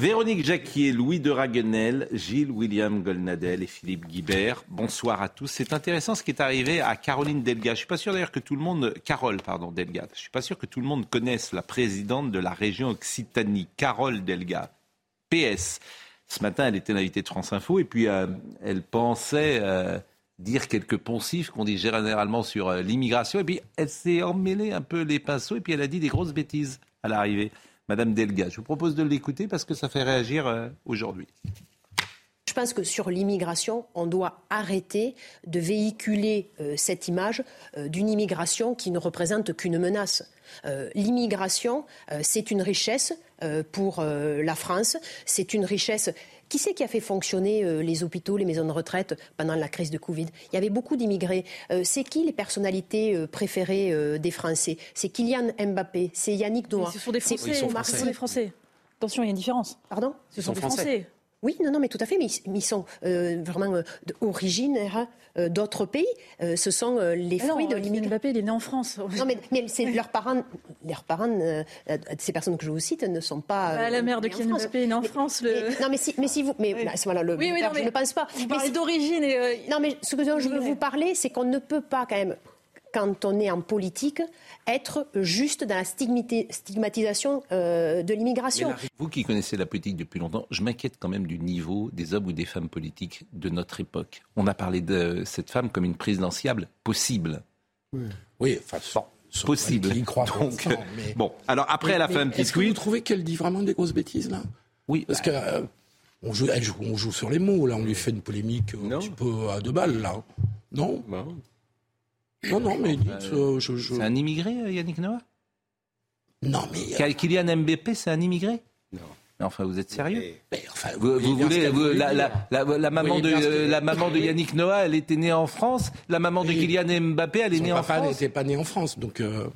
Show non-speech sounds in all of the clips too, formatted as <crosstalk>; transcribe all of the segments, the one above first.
Véronique Jacquier, Louis de Raguenel, Gilles William Golnadel et Philippe Guibert. Bonsoir à tous. C'est intéressant ce qui est arrivé à Caroline Delga. Je suis pas sûr d'ailleurs que tout le monde, Carole, pardon, Delga. Je suis pas sûr que tout le monde connaisse la présidente de la région Occitanie, Carole Delga. PS. Ce matin, elle était l'invitée de France Info et puis euh, elle pensait euh, dire quelques poncifs qu'on dit généralement sur euh, l'immigration. Et puis elle s'est emmêlée un peu les pinceaux et puis elle a dit des grosses bêtises à l'arrivée. Madame Delga, je vous propose de l'écouter parce que ça fait réagir euh, aujourd'hui. Je pense que sur l'immigration, on doit arrêter de véhiculer euh, cette image euh, d'une immigration qui ne représente qu'une menace. L'immigration, c'est une richesse pour la France, c'est une richesse. Qui c'est qui a fait fonctionner euh, les hôpitaux, les maisons de retraite pendant la crise de Covid? Il y avait beaucoup d'immigrés. Euh, c'est qui les personnalités euh, préférées des Français? C'est Kylian Mbappé, c'est Yannick Noah. Ce sont des c'est Français. Ce Omar sont Sy. des Français. Attention, il y a une différence. Pardon? Ce sont, des Français. Oui, non, non, mais tout à fait, mais ils, mais ils sont euh, vraiment euh, originaires euh, d'autres pays. Euh, ce sont les Ah non, fruits de l'immigration. Mbappé, il est né en France. Non, mais, mais c'est leurs parents, leurs parents ces personnes que je vous cite ne sont pas. Bah, la mère de Kylian. Mbappé est née en Mais- France. Le... non, mais si, mais si vous. Mais Oui. à ce moment-là, le Oui, oui, non, je ne pense pas. Vous Mais parlez d'origine et. non, mais ce que dont je veux vous parler, c'est qu'on ne peut pas, quand même, quand on est en politique, être juste dans la stigmati- stigmatisation euh, de l'immigration. Vous qui connaissez la politique depuis longtemps, je m'inquiète quand même du niveau des hommes ou des femmes politiques de notre époque. On a parlé de cette femme comme une présidentiable possible. Oui, enfin, sans- sans- Possible. y croit Donc, mais- Bon, alors après, elle a Mais- fait un mais petit Est-ce que vous trouvez qu'elle dit vraiment des grosses bêtises là? Oui, Parce que euh, on, joue, elle joue- on joue sur les mots là, on lui fait une polémique euh, un Non. petit peu à deux balles là. Non, Bon. Non, non, mais dites, euh, je, je- c'est un immigré, euh, Yannick Noah? Non mais, euh, Kylian Mbappé, c'est un immigré? Non. Mais enfin, vous êtes sérieux? Mais enfin, Vous, voulez vous- la, dire. la- la- la maman de euh, la maman Yannick Noah, elle était née en France. La maman de. Kylian Mbappé, elle est née en papa France. n'était pas né en France, donc euh.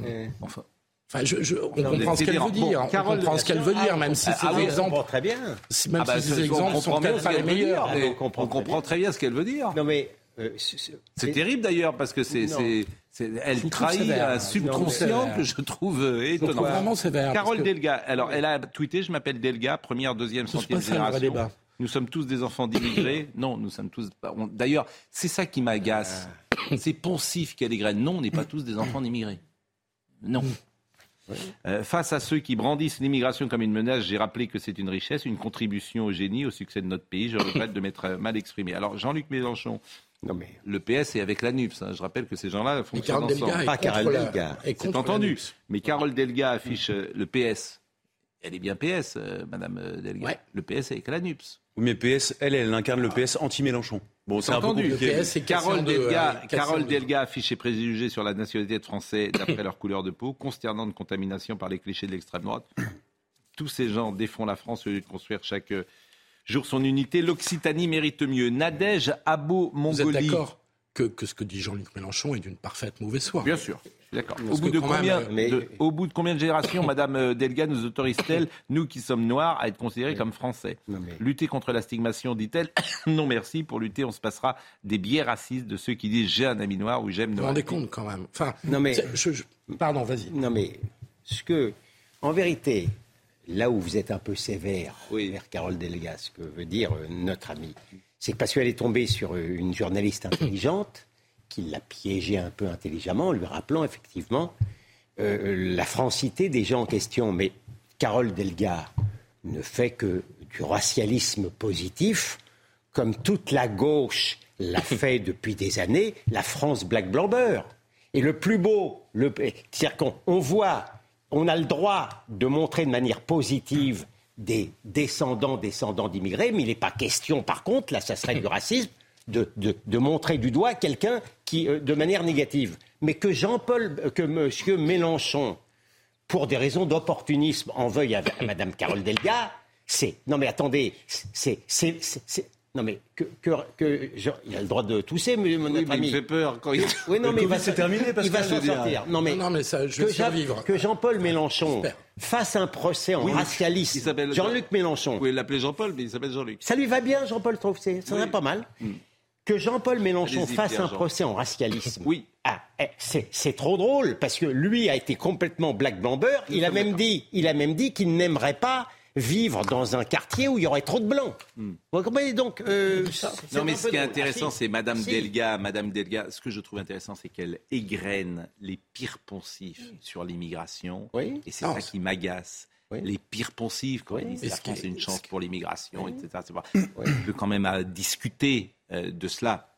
Enfin, enfin, je, je- on Non, comprend ce qu'elle veut Bon, dire. on Carole, comprend ce qu'elle veut dire, même si ah, ces ah oui, On exemples, comprend très bien. si- même ah bah, si ces on exemples sont peut-être pas les meilleurs. on comprend On très bien ce qu'elle veut dire. Non, mais. Euh, c'est- terrible d'ailleurs parce que c'est, Non. c'est- c'est- elle trahit sévère. un subconscient que je trouve euh, Je trouve étonnant. vraiment sévère. Carole que Delga, alors elle a tweeté, je m'appelle Delga, première, deuxième, centième génération. débat. Nous sommes tous des enfants d'immigrés. <coughs> Non, nous sommes tous. on- D'ailleurs, c'est ça qui m'agace. C'est poncif qu'elle est graine. Non, on n'est pas tous des enfants d'immigrés. Non. Euh, face à ceux qui brandissent l'immigration comme une menace, j'ai rappelé que c'est une richesse, une contribution au génie, au succès de notre pays. Je regrette de m'être euh, mal exprimé. Alors, Jean-Luc Mélenchon, Non, mais. le PS est avec la NUPS. hein. Je rappelle que ces gens-là fonctionnent ensemble. Pas Carole la- Delga. est C'est entendu. Mais Carole Delga affiche euh, le PS. Elle est bien PS, euh, Madame Delga. Ouais. Le PS est avec la NUPS. Oui, mais PS, elle, elle incarne le PS anti-Mélenchon. Bon, c'est un peu compliqué. PS Carole Delga, euh, Carole. Delga affiche ses préjugés sur la nationalité de Français d'après leur couleur de peau, consternante contamination par les clichés de l'extrême droite. Tous ces gens défont la France au lieu de construire chaque euh, jour son unité. L'Occitanie mérite mieux. Nadège Abo Vous êtes Mongolie. d'accord que, que ce que dit Jean-Luc Mélenchon est d'une parfaite mauvaise foi Bien sûr. D'accord. Au Parce bout, que de quand combien, même, mais- de- au bout de combien de générations, Madame euh, Delga nous autorise-t-elle, <coughs> nous qui sommes noirs, à être considérés comme français? Non, mais. Lutter contre la stigmatisation, dit-elle. <coughs> non merci. Pour lutter, on se passera des biais racistes de ceux qui disent j'ai un ami noir ou j'aime Vous vous noir. rendez compte quand même enfin, Non, mais- c'est- je- je- Pardon, vas-y. Non, mais. Ce que. En vérité, là où vous êtes un peu sévère Oui. vers Carole Delga, ce que veut dire euh, notre ami, c'est que parce qu'elle est tombée sur euh, une journaliste intelligente qui l'a piégée un peu intelligemment en lui rappelant effectivement euh, la francité des gens en question. Mais Carole Delga ne fait que du racialisme positif, comme toute la gauche l'a <laughs> fait depuis des années, la France black blanc. Et le plus beau, le, c'est-à-dire qu'on on voit, on a le droit de montrer de manière positive des descendants, descendants d'immigrés, mais il n'est pas question, par contre, là, ça serait du racisme, de, de- de montrer du doigt quelqu'un qui, euh, de manière négative. Mais que Jean-Paul, euh, que M. Mélenchon pour des raisons d'opportunisme, en veuille à, à Mme Carole Delga, c'est. Non, mais attendez, c'est. c'est- c'est- c'est- Non, mais que. que, que je- il a le droit de tousser, mais mon Oui, mais il ami. me fait peur quand il. Oui, non, Le mais il va, Covid, c'est terminé, il va s'en sortir. Non, mais, Non, mais ça, je vais que, survivre. que Jean-Paul Mélenchon fasse un procès en Oui, racialiste. il Jean-Luc Mélenchon. Vous pouvez l'appeler Jean-Paul, mais il s'appelle Jean-Luc. Ça lui va bien, Jean-Paul, je trouve. c'est- Ça va Oui. pas mal. Que Jean-Paul Mélenchon fasse un procès en racialisme. <laughs> Oui. Ah, eh, c'est trop drôle parce que lui a été complètement black bomber. Il a même dit, il a même dit qu'il n'aimerait pas vivre dans un quartier où il y aurait trop de blancs. Vous comprenez donc euh, Non, mais ce qui est intéressant, Ah, si. c'est Madame Si. Delga. Madame Delga, ce que je trouve intéressant, c'est qu'elle égrène les pires poncifs sur l'immigration. Oui. Et c'est ça qui m'agace. Oui. Les pires poncifs, quand Oui. ils disent la France est- une chance pour l'immigration, etc. On peut quand même discuter de cela.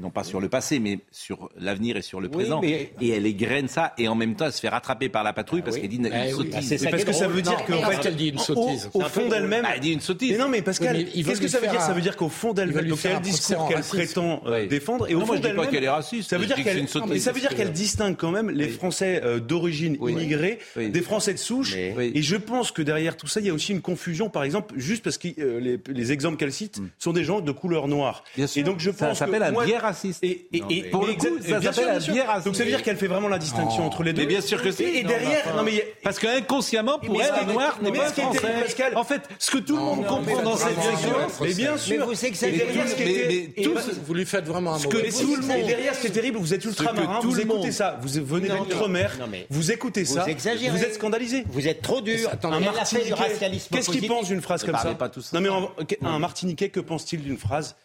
Non pas sur le passé, mais sur l'avenir et sur le Oui, présent. mais- Et elle égrène ça, et en même temps, elle se fait rattraper par la patrouille parce oui. qu'elle dit une oui. sottise. Ah, c'est ça parce que ça veut dire qu'en fait, dit une au, sottise. au fond drôle. d'elle-même. Bah, elle dit une sottise. Mais non, mais Pascal, qu'est-ce que ça veut dire? Ça veut dire qu'au fond d'elle-même, donc procès discours qu'elle prétend euh, défendre, et au fond d'elle-même, qu'elle est raciste, Ça veut dire qu'elle, ça veut dire qu'elle distingue quand même les Français euh, d'origine immigrée des Français de souche. Et je pense que derrière tout ça, il y a aussi une confusion, par exemple, juste parce que euh, les, les exemples qu'elle cite sont des gens de couleur noire. Bien sûr. Et donc je Ça pense s'appelle que un biais raciste. Et, et, Non, et- mais- Pour le coup, ça s'appelle biais raciste. Donc ça veut dire qu'elle fait vraiment la distinction Oh. entre les deux. Mais bien sûr que si. Et Non, derrière, non mais Parce qu'inconsciemment, pour Mais elle, un noir n'est pas ce qui est terrible, français. Pascal- En fait, ce que tout le monde non, comprend mais dans c'est cette un mais bien sûr. Mais vous Et exagérez. derrière, ce qui Mais- était- mais et tout bah, ce- Vous lui faites vraiment un que mauvais et derrière, ce qui est terrible, vous êtes ultramarins, que tout vous écoutez ça, vous venez d'outre-mer, vous écoutez ça, vous êtes scandalisés. Vous êtes trop dur. Un qu'est-ce qu'il pense d'une phrase comme ça Non mais en- un Martiniquais, que pense-t-il d'une phrase.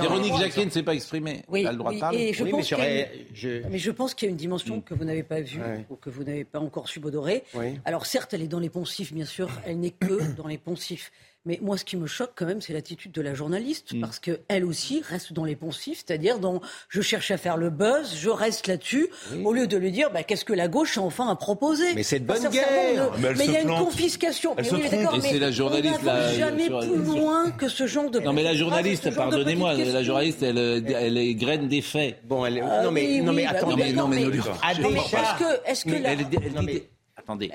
Véronique Jacquet ne s'est pas exprimée. Oui, Elle a le droit de oui, parler. et je Oui, mais pense une- je- Mais je pense qu'il y a une dimension que vous n'avez pas vue Ouais. ou que vous n'avez pas encore subodorer. Oui. Alors certes, elle est dans les poncifs, bien sûr, elle n'est que <coughs> dans les poncifs. Mais moi, ce qui me choque quand même, c'est l'attitude de la journaliste, Mm. parce qu'elle aussi reste dans les poncifs, c'est-à-dire dans je cherche à faire le buzz, je reste là-dessus, au lieu de lui dire bah, qu'est-ce que la gauche a enfin à proposer. Mais c'est de bonne guerre. Mais elle Mais se il y a une confiscation. Elle Mais se oui, mais c'est la journaliste, on jamais sur- plus loin que ce genre de Non mais la journaliste, pardonnez-moi, la journaliste, elle, euh, elle égrène des faits. Bon, elle... Ah non mais, oui, non mais oui, bah attendez. non, mais- non, mais- Non, mais que Mais la- Elle, elle Non, mais- Attendez,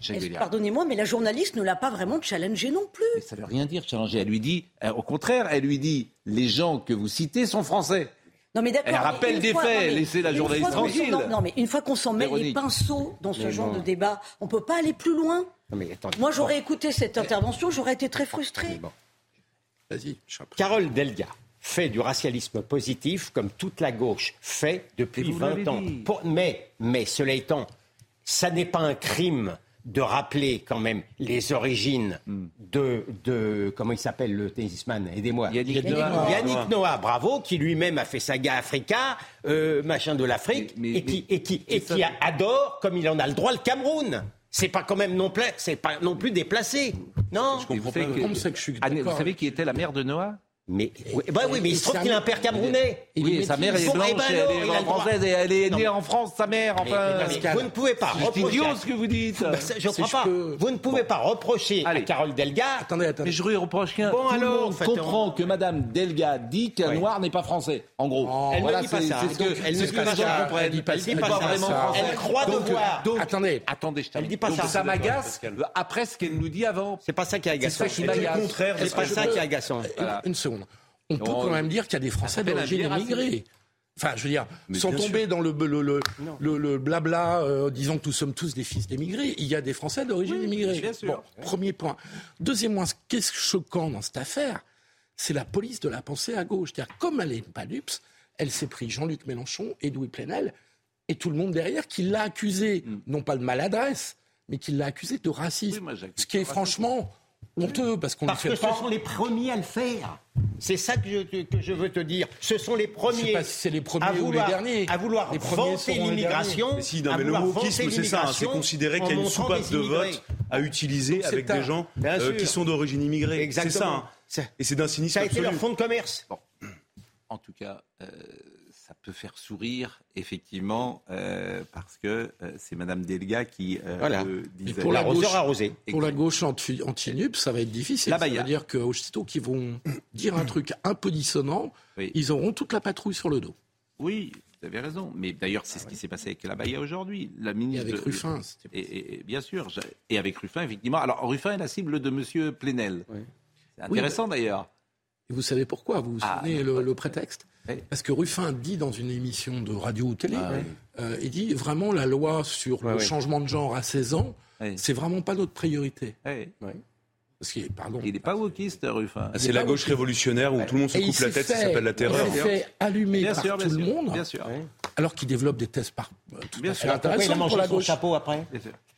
est-ce- Villard. pardonnez-moi, mais la journaliste ne l'a pas vraiment challengée non plus. Mais ça veut rien dire, challenger. Elle lui dit, euh, au contraire, elle lui dit, les gens que vous citez sont français. Non mais d'accord. Elle rappelle des fois- faits, laissez la journaliste tranquille. Non, non, mais une fois qu'on s'en met les pinceaux dans ce Mais genre de débat, on peut pas aller plus loin. Non, mais attendez. Moi, j'aurais écouté cette intervention, j'aurais été très frustrée. Bon. Vas-y. Carole Delga fait du racialisme positif comme toute la gauche fait depuis Et vous l'avez 20 ans. Pour- mais, mais cela étant, ça n'est pas un crime de rappeler quand même les origines Hmm. de, de comment il s'appelle le tennisman? Aidez-moi. Yannick Noah. Noah. Yannick Noah, bravo, qui lui-même a fait saga Africa, euh, machin de l'Afrique, Mais- mais- et qui, mais- et qui, mais et ça- qui adore, comme il en a le droit, le Cameroun. C'est pas quand même non plus, c'est pas non plus déplacé. Non? Et vous savez que- Comme c'est que je suis Anne, vous savez qui était la mère de Noah? Mais, oui, bah oui, mais il se trouve c'est qu'il a un- père camerounais. Il Oui, sa mère est blanche, ben et elle il est française et elle est née en France, sa mère. Enfin, mais- mais vous ne pouvez pas c'est reprocher. idiot ce que vous dites. Bah, ça, je Si crois pas. peux- Vous ne pouvez pas reprocher Allez. à Carole Delga. Attendez, attendez. Mais je lui reproche rien. Bon, Tout alors, le monde comprend que Madame Delga dit qu'un noir n'est pas français. En gros, Oh. Elle voilà, ne dit pas c'est ça. c'est ce que, Donc, elle c'est ne dit pas ça. Elle dit pas- Elle dit elle pas dit pas vraiment ça. français. Elle croit devoir. Attendez. attendez, je. Elle dit pas ça. ça m'agace après ce qu'elle nous dit avant. C'est pas ça qui est agaçant. ça qui C'est m'agace. le contraire de C'est ce pas ça qui est agaçant. Une seconde. On peut Non, quand même dire qu'il y a des Français d'origine immigrée. Enfin, je veux dire, Mais sans tomber sûr. dans le, le, le, le, le blabla, euh, disons que nous sommes tous des fils d'émigrés, il y a des Français d'origine Oui, immigrée. bien sûr. Bon, premier point. Deuxième point, ce qui est choquant dans cette affaire, c'est la police de la pensée à gauche. C'est-à-dire, comme elle n'est pas lups, elle s'est pris Jean-Luc Mélenchon, Edoui Plenel, et tout le monde derrière qui l'a accusé, non pas de maladresse, mais qui l'a accusé de racisme. Mm. Oui, moi, j'accuse ce qui est franchement honteux, parce qu'on Parce fait que ce pas... sont les premiers à le faire. C'est ça que je, que je veux te dire. Ce sont les Je sais premiers. pas si c'est les premiers à ou les vouloir, derniers. À vouloir Les premiers vanter l'immigration. Mais si, non, mais le vouloir wokisme, c'est ça. hein, C'est considérer qu'il y a une soupape de vote à utiliser Donc, avec des gens euh, qui sont d'origine immigrée. C'est ça. Exactement. hein. Et c'est d'un cynisme Ça a été absolu. leur fonds de commerce. En tout cas, euh, peut faire sourire, effectivement, euh, parce que euh, c'est Madame Delga qui euh, Voilà. le Mais disait. pour la L'arroseur gauche- arrosé. Pour la gauche anti- anti-NUP, ça va être difficile. La ça veut dire qu'aussitôt qu'ils vont dire un truc un peu dissonant, Oui. ils auront toute la patrouille sur le dos. Oui, Vous avez raison. Mais d'ailleurs, c'est ce qui s'est passé avec la Baïa aujourd'hui. La Et ministre avec de- Ruffin. Et, et- et bien sûr. je- Et avec Ruffin, effectivement. Alors, Ruffin est la cible de M. Plenel. Oui. C'est intéressant d'ailleurs. Et vous savez pourquoi? Vous vous Ah, souvenez le, le prétexte? Oui. Parce que Ruffin dit dans une émission de radio ou télé, Ah, oui. euh, il dit vraiment la loi sur le changement de genre à 16 ans, Oui. c'est vraiment pas notre priorité. Oui. Parce qu'il, pardon. Il n'est pas wokiste, Ruffin. Ah, C'est la gauche révolutionnaire où tout le monde se coupe la tête, ça fait- s'appelle la terreur. Il s'est fait allumer Bien par sûr, bien tout le sûr. monde, Bien sûr. Alors qu'il développe des thèses par, euh, tout Bien à fait il intéressantes pour la son gauche. chapeau après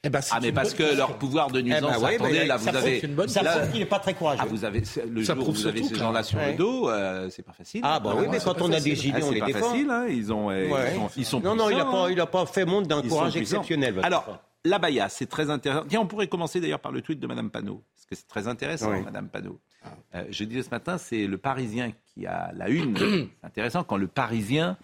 Eh ben, c'est Ah, mais parce que leur pouvoir de Eh nuisance, ben ouais, attendez, là, ça vous avez. c'est bonne Ça Là- prouve qu'il n'est pas très courageux. Ah, vous avez le Ça jour où vous avez ces gens-là sur Ouais. le dos, euh, c'est pas facile. Ah bah Ah oui, mais c'est quand pas on a des gilets, Ah, on c'est les pas défend. facile, hein, ils, ont, Ouais. ils sont, ils sont Non, non, il pas, il a pas fait montre d'un courage exceptionnel. Alors, la Baïa, c'est très intéressant. Tiens, on pourrait commencer d'ailleurs par le tweet de Madame Panot, parce que c'est très intéressant, Oui. Madame Panot. Euh, je disais ce matin, c'est le Parisien qui a la une. <clears throat> c'est intéressant quand le Parisien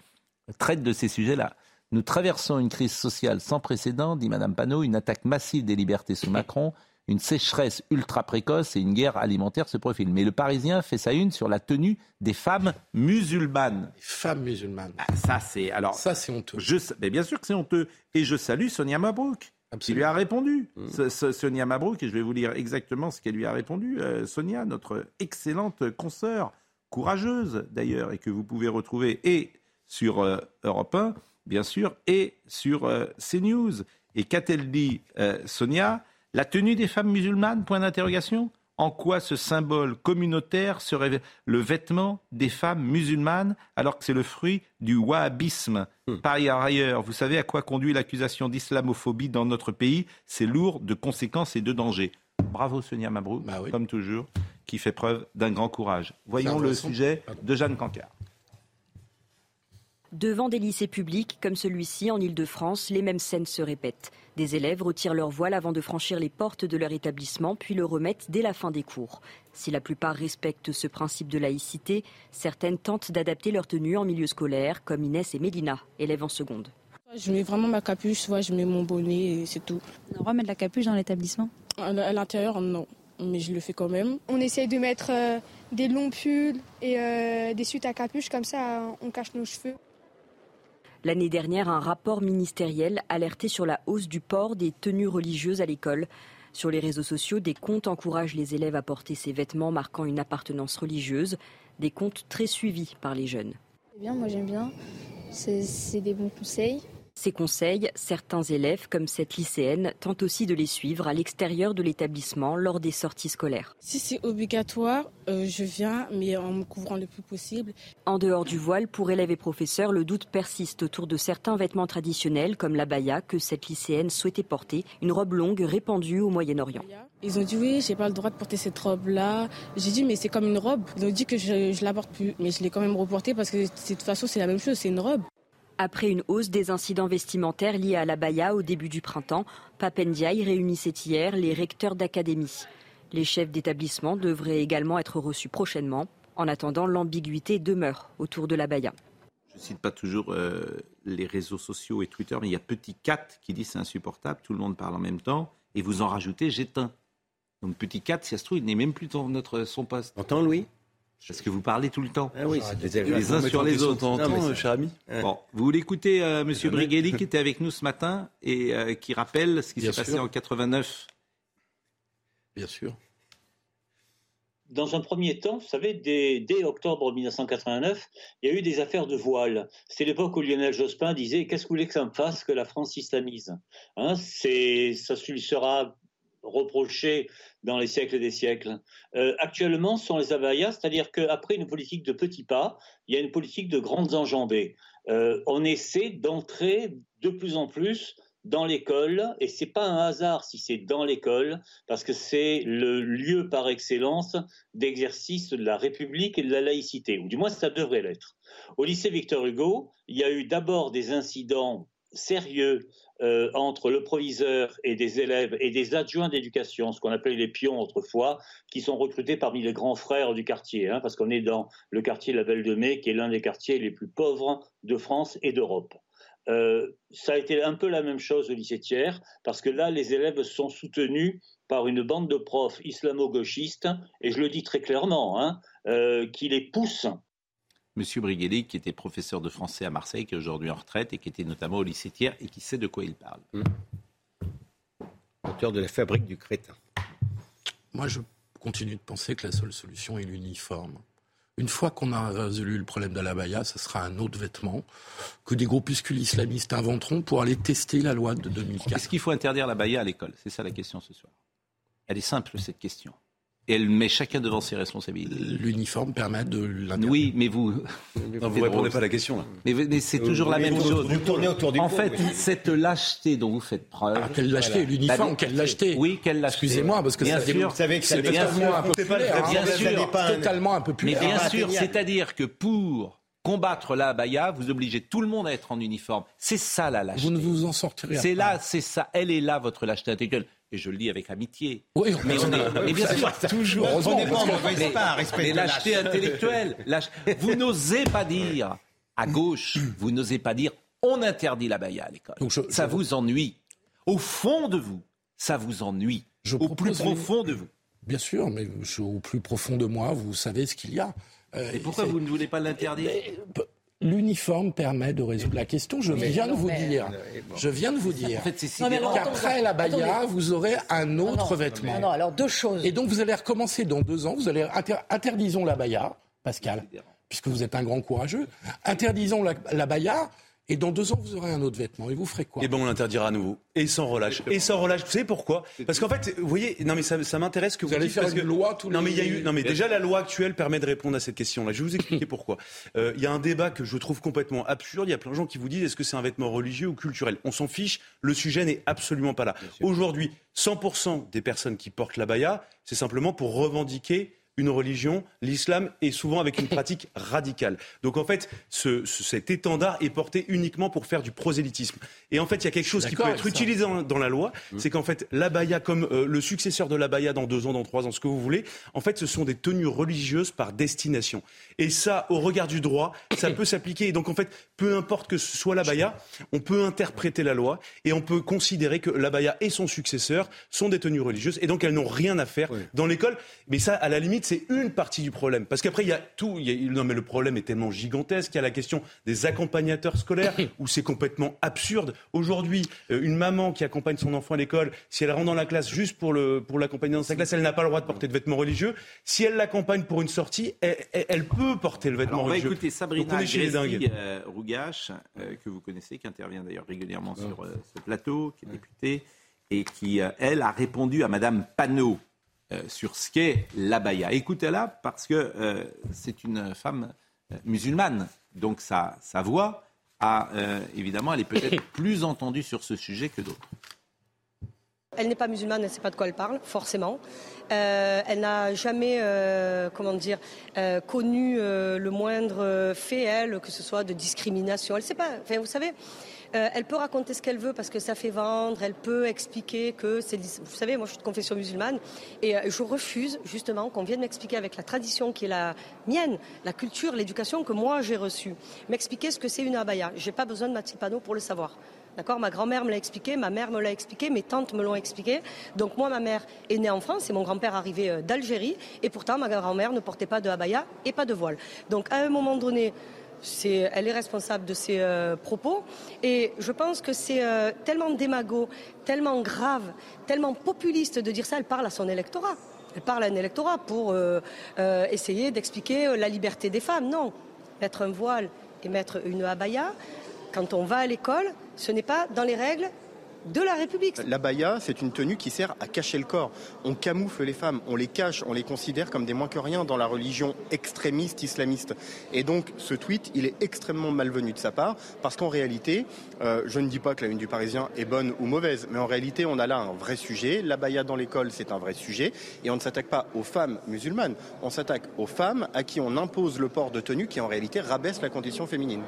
traite de ces sujets-là. Nous traversons une crise sociale sans précédent, dit Madame Panot, une attaque massive des libertés sous Macron, une sécheresse ultra précoce et une guerre alimentaire se profilent. Mais le Parisien fait sa une sur la tenue des femmes musulmanes. Les femmes musulmanes. Ah, ça, c'est alors. Ça, c'est honteux. Je, mais bien sûr que c'est honteux. Et je salue Sonia Mabrouk, qui lui a répondu. Ce- ce- Sonia Mabrouk, et je vais vous lire exactement ce qu'elle lui a répondu. Euh, Sonia, notre excellente consoeur, courageuse d'ailleurs, et que vous pouvez retrouver et sur euh, Europe 1, bien sûr, et sur euh, CNews. Et qu'a-t-elle dit, euh, Sonia? La tenue des femmes musulmanes? Point d'interrogation en quoi ce symbole communautaire serait le vêtement des femmes musulmanes alors que c'est le fruit du wahhabisme? Par ailleurs, vous savez à quoi conduit l'accusation d'islamophobie dans notre pays? C'est lourd de conséquences et de dangers. Bravo Sonia Mabrouk, Bah oui. comme toujours, qui fait preuve d'un grand courage. Voyons le sujet de Jeanne Cancard. Devant des lycées publics comme celui-ci en Ile-de-France, les mêmes scènes se répètent. Des élèves retirent leur voile avant de franchir les portes de leur établissement, puis le remettent dès la fin des cours. Si la plupart respectent ce principe de laïcité, certaines tentent d'adapter leur tenue en milieu scolaire, comme Inès et Mélina, élèves en seconde. Je mets vraiment ma capuche, soit je mets mon bonnet et c'est tout. On a le droit de mettre la capuche dans l'établissement? À à l'intérieur, non. Mais je le fais quand même. On essaye de mettre euh, des longs pulls et euh, des suites à capuche, comme ça on cache nos cheveux. L'année dernière, un rapport ministériel alertait sur la hausse du port des tenues religieuses à l'école. Sur les réseaux sociaux, des comptes encouragent les élèves à porter ces vêtements marquant une appartenance religieuse, des comptes très suivis par les jeunes. C'est bien, moi j'aime bien. C'est des bons conseils. Ces conseils, certains élèves, comme cette lycéenne, tentent aussi de les suivre à l'extérieur de l'établissement lors des sorties scolaires. Si c'est obligatoire, euh, je viens, mais en me couvrant le plus possible. En dehors du voile, pour élèves et professeurs, le doute persiste autour de certains vêtements traditionnels, comme l'abaya que cette lycéenne souhaitait porter, une robe longue répandue au Moyen-Orient. Ils ont dit oui, j'ai pas le droit de porter cette robe-là. J'ai dit mais c'est comme une robe. Ils ont dit que je, je la porte plus, mais je l'ai quand même reportée parce que de toute façon c'est la même chose, c'est une robe. Après une hausse des incidents vestimentaires liés à l'abaya au début du printemps, Papendiaï réunissait hier les recteurs d'académie. Les chefs d'établissement devraient également être reçus prochainement. En attendant, l'ambiguïté demeure autour de l'abaya. Je ne cite pas toujours euh, les réseaux sociaux et Twitter, mais il y a Petit Cat qui dit c'est insupportable, tout le monde parle en même temps, et vous en rajoutez j'éteins. Donc Petit Cat, si ça se trouve, il n'est même plus dans notre, son poste. Entends, Louis? Parce que vous parlez tout le temps. Ah oui, des Les uns sur les autres. En temps, euh, cher ami. Bon, vous voulez écouter euh, Monsieur Brigelli qui était avec nous ce matin et euh, qui rappelle ce qui s'est passé en 89 Bien sûr. Dans un premier temps, vous savez, dès, dès octobre 1989, il y a eu des affaires de voile. C'est l'époque où Lionel Jospin disait Qu'est-ce que vous voulez que ça me fasse que la France islamise hein, Ça lui sera reproché dans les siècles des siècles. Euh, actuellement, ce sont les abayas, c'est-à-dire qu'après une politique de petits pas, il y a une politique de grandes enjambées. Euh, on essaie d'entrer de plus en plus dans l'école, et c'est pas un hasard si c'est dans l'école, parce que c'est le lieu par excellence d'exercice de la République et de la laïcité, ou du moins ça devrait l'être. Au lycée Victor Hugo, il y a eu d'abord des incidents sérieux euh, entre le proviseur et des élèves et des adjoints d'éducation, ce qu'on appelait les pions autrefois, qui sont recrutés parmi les grands frères du quartier, hein, parce qu'on est dans le quartier La Belle de Mai, qui est l'un des quartiers les plus pauvres de France et d'Europe. Euh, ça a été un peu la même chose au lycée Thiers, parce que là, les élèves sont soutenus par une bande de profs islamo-gauchistes, et je le dis très clairement, hein, euh, qui les poussent Monsieur Briguelli, qui était professeur de français à Marseille, qui est aujourd'hui en retraite et qui était notamment au lycée Thiers et qui sait de quoi il parle. Mmh. Auteur de la fabrique du crétin. Moi, je continue de penser que la seule solution est l'uniforme. Une fois qu'on a résolu le problème de la baya, ce sera un autre vêtement que des groupuscules islamistes inventeront pour aller tester la loi de 2004. Est-ce qu'il faut interdire la baya à l'école C'est ça la question ce soir. Elle est simple, cette question elle met chacun devant ses responsabilités. L'uniforme permet de l'interdire. Oui, mais vous. Non, vous <laughs> répondez pas à la question. Là. Mais, mais c'est toujours la même chose. Vous tournez autour du En pot, fait, oui. cette lâcheté dont vous faites preuve. Ah, quelle lâcheté, l'uniforme, Bah, quelle lâcheté. Oui, quelle lâcheté. Excusez-moi, parce que bien ça sûr, Vous savez que c'est n'est pas- totalement impopulaire. Bien sûr. Totalement Mais impopulaire. bien pas sûr, c'est-à-dire que pour combattre la abaya, vous obligez tout le monde à être en uniforme. C'est ça la lâcheté. Vous ne vous en sortirez C'est pas. là, c'est ça. Elle est là, votre lâcheté intellectuelle. Et je le dis avec amitié. Oui, Mais on est, mais bien sûr, toujours. On n'est pas en Mais- lâcheté lâche. intellectuelle. lâche- Vous n'osez pas dire, à gauche, vous n'osez pas dire, on interdit la baya à l'école. Ça je- vous ennuie. Au fond de vous, ça vous ennuie. Je Au plus une- profond de vous. Bien sûr, mais je- au plus profond de moi, vous savez ce qu'il y a. Euh, Et pourquoi vous ne voulez pas l'interdire? L'uniforme permet de résoudre la question. Je viens de vous mais- dire. Je viens de vous dire. Qu'après la baya, attendez. vous aurez un Non, autre non. vêtement. Non, non, alors deux choses. Et donc vous allez recommencer dans deux ans. Vous allez inter- interdisons la baya, Pascal, puisque vous êtes un grand courageux. Interdisons la, la baya. Et dans deux ans, vous aurez un autre vêtement. Et vous ferez quoi Et ben on l'interdira à nouveau. Et sans relâche. Et sans relâche. Vous savez pourquoi Parce qu'en fait, vous voyez, non mais ça, ça m'intéresse que vous, Vous allez faire parce une que- loi tous Non les- mais il y a eu, non mais déjà la loi actuelle permet de répondre à cette question-là. Je vais vous expliquer pourquoi. Euh, Il y a un débat que je trouve complètement absurde. Il y a plein de gens qui vous disent est-ce que c'est un vêtement religieux ou culturel? On s'en fiche. Le sujet n'est absolument pas là. Aujourd'hui, 100% des personnes qui portent la baya, c'est simplement pour revendiquer une religion, l'islam, et souvent avec une <laughs> pratique radicale. Donc en fait, ce- ce- cet étendard est porté uniquement pour faire du prosélytisme. Et en fait, il y a quelque chose qui peut être utilisé dans, dans la loi, c'est qu'en fait, l'abaya, comme euh, le successeur de l'abaya dans deux ans, dans trois ans, ce que vous voulez, en fait, ce sont des tenues religieuses par destination. Et ça, au regard du droit, ça <coughs> peut s'appliquer. Et donc en fait, peu importe que ce soit l'abaya, on peut interpréter la loi et on peut considérer que l'abaya et son successeur sont des tenues religieuses et donc elles n'ont rien à faire dans l'école. Mais ça, à la limite, c'est une partie du problème. Parce qu'après, il y a tout. il y a- non, mais le problème est tellement gigantesque. Il y a la question des accompagnateurs scolaires où c'est complètement absurde. Aujourd'hui, euh, une maman qui accompagne son enfant à l'école, si elle rentre dans la classe juste pour le pour l'accompagner dans sa classe, elle n'a pas le droit de porter de vêtements religieux. Si elle l'accompagne pour une sortie, elle, elle- elle peut porter le vêtement Alors, on va religieux. écouter Donc, Sabrina on est chez les dingues. Agresti, euh, Rougache, euh, que vous connaissez, qui intervient d'ailleurs régulièrement sur euh, ce plateau, qui est députée, et qui, euh, elle, a répondu à Madame Panot euh, sur ce qu'est l'abaya. Écoutez-la, parce que euh, c'est une femme euh, musulmane, donc sa, sa voix, a, euh, évidemment, elle est peut-être <laughs> plus entendue sur ce sujet que d'autres. Elle n'est pas musulmane, elle ne sait pas de quoi elle parle, forcément. Euh, elle n'a jamais, euh, comment dire, euh, connu euh, le moindre fait, elle, que ce soit de discrimination. Elle ne sait pas. Enfin, vous savez, euh, elle peut raconter ce qu'elle veut parce que ça fait vendre. Elle peut expliquer que c'est. Vous savez, moi, je suis de confession musulmane et euh, je refuse justement qu'on vienne m'expliquer avec la tradition qui est la mienne, la culture, l'éducation que moi j'ai reçue, m'expliquer ce que c'est une abaya. J'ai pas besoin de Mathilde Panot pour le savoir. D'accord? Ma grand-mère me l'a expliqué, ma mère me l'a expliqué, mes tantes me l'ont expliqué. Donc moi, ma mère est née en France et mon grand-père arrivé euh, d'Algérie. Et pourtant, ma grand-mère ne portait pas de abaya et pas de voile. Donc à un moment donné, elle est responsable de ses euh, propos. Et je pense que c'est euh, tellement démago, tellement grave, tellement populiste de dire ça. Elle parle à son électorat. Elle parle à un électorat pour euh, essayer d'expliquer la liberté des femmes. Non, mettre un voile et mettre une abaya, quand on va à l'école, ce n'est pas dans les règles de la République. L'abaya, c'est une tenue qui sert à cacher le corps. On camoufle les femmes, on les cache, on les considère comme des moins que rien dans la religion extrémiste islamiste. Et donc, ce tweet, il est extrêmement malvenu de sa part, parce qu'en réalité, euh, je ne dis pas que la une du Parisien est bonne ou mauvaise, mais en réalité, on a là un vrai sujet. L'abaya dans l'école, c'est un vrai sujet. Et on ne s'attaque pas aux femmes musulmanes, on s'attaque aux femmes à qui on impose le port de tenue qui, en réalité, rabaisse la condition féminine.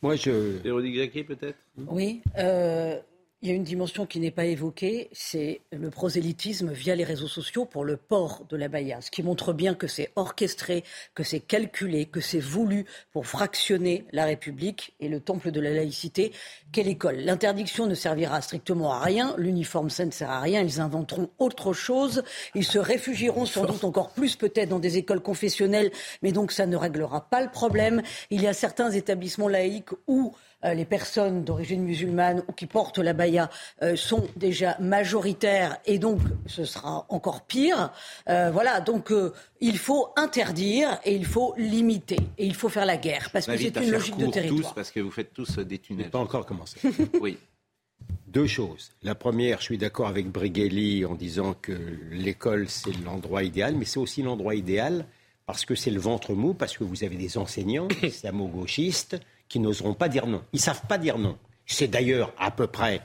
Moi, je. Véronique Jacquet, peut-être? Oui. euh, Il y a une dimension qui n'est pas évoquée, c'est le prosélytisme via les réseaux sociaux pour le port de la baya, ce qui montre bien que c'est orchestré, que c'est calculé, que c'est voulu pour fractionner la République et le temple de la laïcité qu'est l'école. L'interdiction ne servira strictement à rien, l'uniforme ça ne sert à rien, ils inventeront autre chose, ils se réfugieront sans doute encore plus peut-être dans des écoles confessionnelles, mais donc ça ne réglera pas le problème. Il y a certains établissements laïques où les personnes d'origine musulmane ou qui portent la baya euh, sont déjà majoritaires et donc ce sera encore pire. Euh, voilà, donc il faut interdire et il faut limiter et il faut faire la guerre parce que c'est une logique de territoire. Tous parce que vous faites tous des tunnels. Pas encore commencé. <laughs> oui. Deux choses. La première, je suis d'accord avec Brigelli en disant que l'école, c'est l'endroit idéal, mais c'est aussi l'endroit idéal parce que c'est le ventre mou, parce que vous avez des enseignants <coughs> islamo-gauchistes qui n'oseront pas dire non. Ils ne savent pas dire non. C'est d'ailleurs à peu près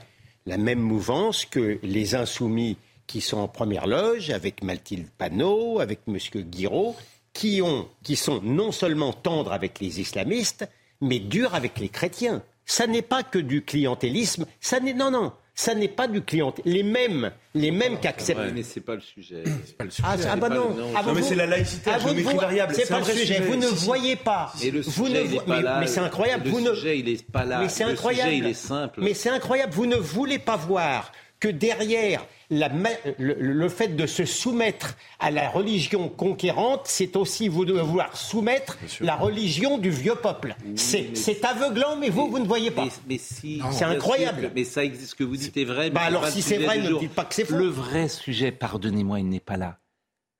la même mouvance que les insoumis qui sont en première loge, avec Mathilde Panot, avec M. Guiraud, qui, ont, qui sont non seulement tendres avec les islamistes, mais durs avec les chrétiens. Ça n'est pas que du clientélisme, ça n'est non non, ça n'est pas du client. Les mêmes, les mêmes qu'acceptent. Mais c'est pas le sujet. Pas le sujet. Ah, ah bah non. Ah, non, mais c'est la laïcité à géométrie variable. C'est pas le sujet. Vous ne voyez pas. Et le vous sujet, ne il est pas mais, là. mais c'est incroyable. Le vous ne... sujet, il est pas là. Mais c'est le incroyable. sujet, il est simple. Mais c'est incroyable. Vous ne voulez pas voir que derrière la, le, le, fait de se soumettre à la religion conquérante, c'est aussi vous de vouloir soumettre la religion du vieux peuple. C'est aveuglant, mais vous, vous ne voyez pas. Mais, mais si, c'est incroyable. Mais ça existe, ce que vous dites est vrai. Bah alors si c'est vrai, ne dites pas que c'est faux. Le vrai sujet, pardonnez-moi, il n'est pas là.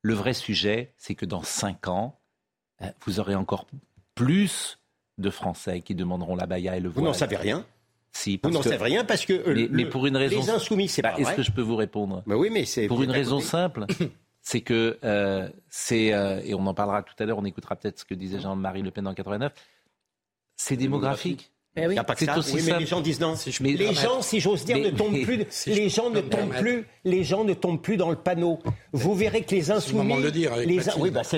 Le vrai sujet, c'est que dans cinq ans, vous aurez encore plus de Français qui demanderont la baya et le voile. Vous n'en savez rien si, vous n'en savez rien parce que euh, mais, mais le, pour une raison, les insoumis, c'est bah, pas Est-ce que je peux vous répondre? Bah Oui, mais c'est pour une raison simple. <coughs> c'est que euh, c'est euh, et on en parlera tout à l'heure. On écoutera peut-être ce que disait Jean-Marie Le Pen en 89. C'est démographique. Ben oui. C'est aussi oui, mais les gens disent non. Si les gens, si j'ose dire, mais, ne tombent mais, plus. Si les gens ne tombent plus. Les gens ne tombent plus dans le panneau. Vous verrez que les insoumis, le dire les, oui, bah, ça,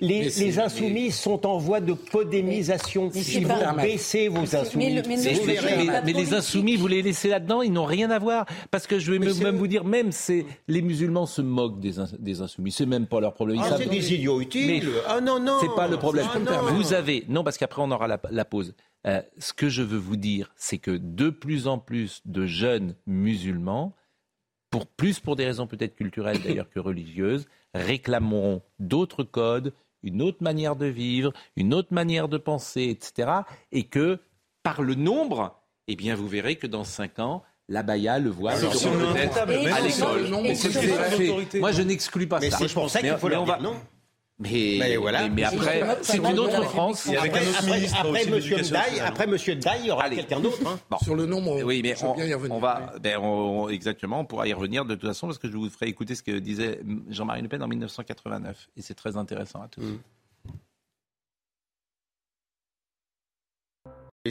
les, les insoumis sont en voie de podémisation. Si vous baissez vos insoumis, mais, les insoumis, vous les laissez là-dedans, ils n'ont rien à voir. Parce que je vais même vous dire, même c'est les musulmans se moquent des, des insoumis. C'est même pas leur problème. Ah, c'est des idiots utiles. ah non non. C'est pas le problème. Vous avez non parce qu'après on aura la pause. Euh, ce que je veux vous dire, c'est que de plus en plus de jeunes musulmans, pour plus pour des raisons peut-être culturelles d'ailleurs que religieuses, réclameront d'autres codes, une autre manière de vivre, une autre manière de penser, etc. Et que par le nombre, eh bien, vous verrez que dans cinq ans, la baya, le voile, peut-être à l'école. Moi, je n'exclus pas mais ça. Mais pour ça qu'il faut leur dire non. Mais, mais, voilà. mais, mais après, c'est une autre France. Et avec un autre ministre après, après, Monsieur Daille, après Monsieur Daille, il y aura quelqu'un d'autre. Hein. Bon. Sur le nombre, oui, mais on, bien y revenir. on va, ben on, exactement, on pourra y revenir de toute façon parce que je vous ferai écouter ce que disait Jean-Marie Le Pen en 1989 et c'est très intéressant à tous. Mm.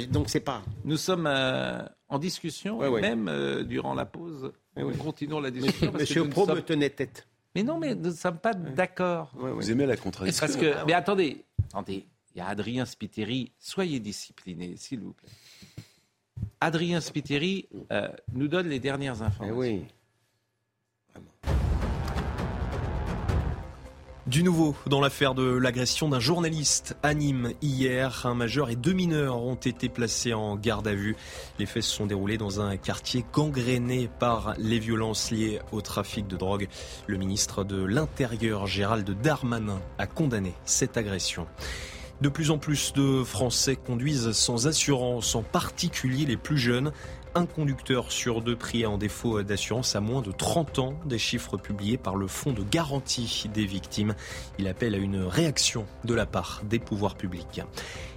Donc c'est pas. Nous sommes euh, en discussion, ouais, ouais. même euh, durant la pause. Ouais, nous continuons la discussion. parce Monsieur que Pro sommes... me tenait tête. Mais non, mais nous ne sommes pas d'accord. Vous aimez la contradiction. Parce que, mais attendez, attendez, il y a Adrien Spiteri. Soyez discipliné, s'il vous plaît. Adrien Spiteri euh, nous donne les dernières informations. oui. Du nouveau dans l'affaire de l'agression d'un journaliste à Nîmes hier, un majeur et deux mineurs ont été placés en garde à vue. Les faits se sont déroulés dans un quartier gangréné par les violences liées au trafic de drogue. Le ministre de l'Intérieur, Gérald Darmanin, a condamné cette agression. De plus en plus de Français conduisent sans assurance, en particulier les plus jeunes. Un conducteur sur deux pris en défaut d'assurance à moins de 30 ans, des chiffres publiés par le Fonds de garantie des victimes. Il appelle à une réaction de la part des pouvoirs publics.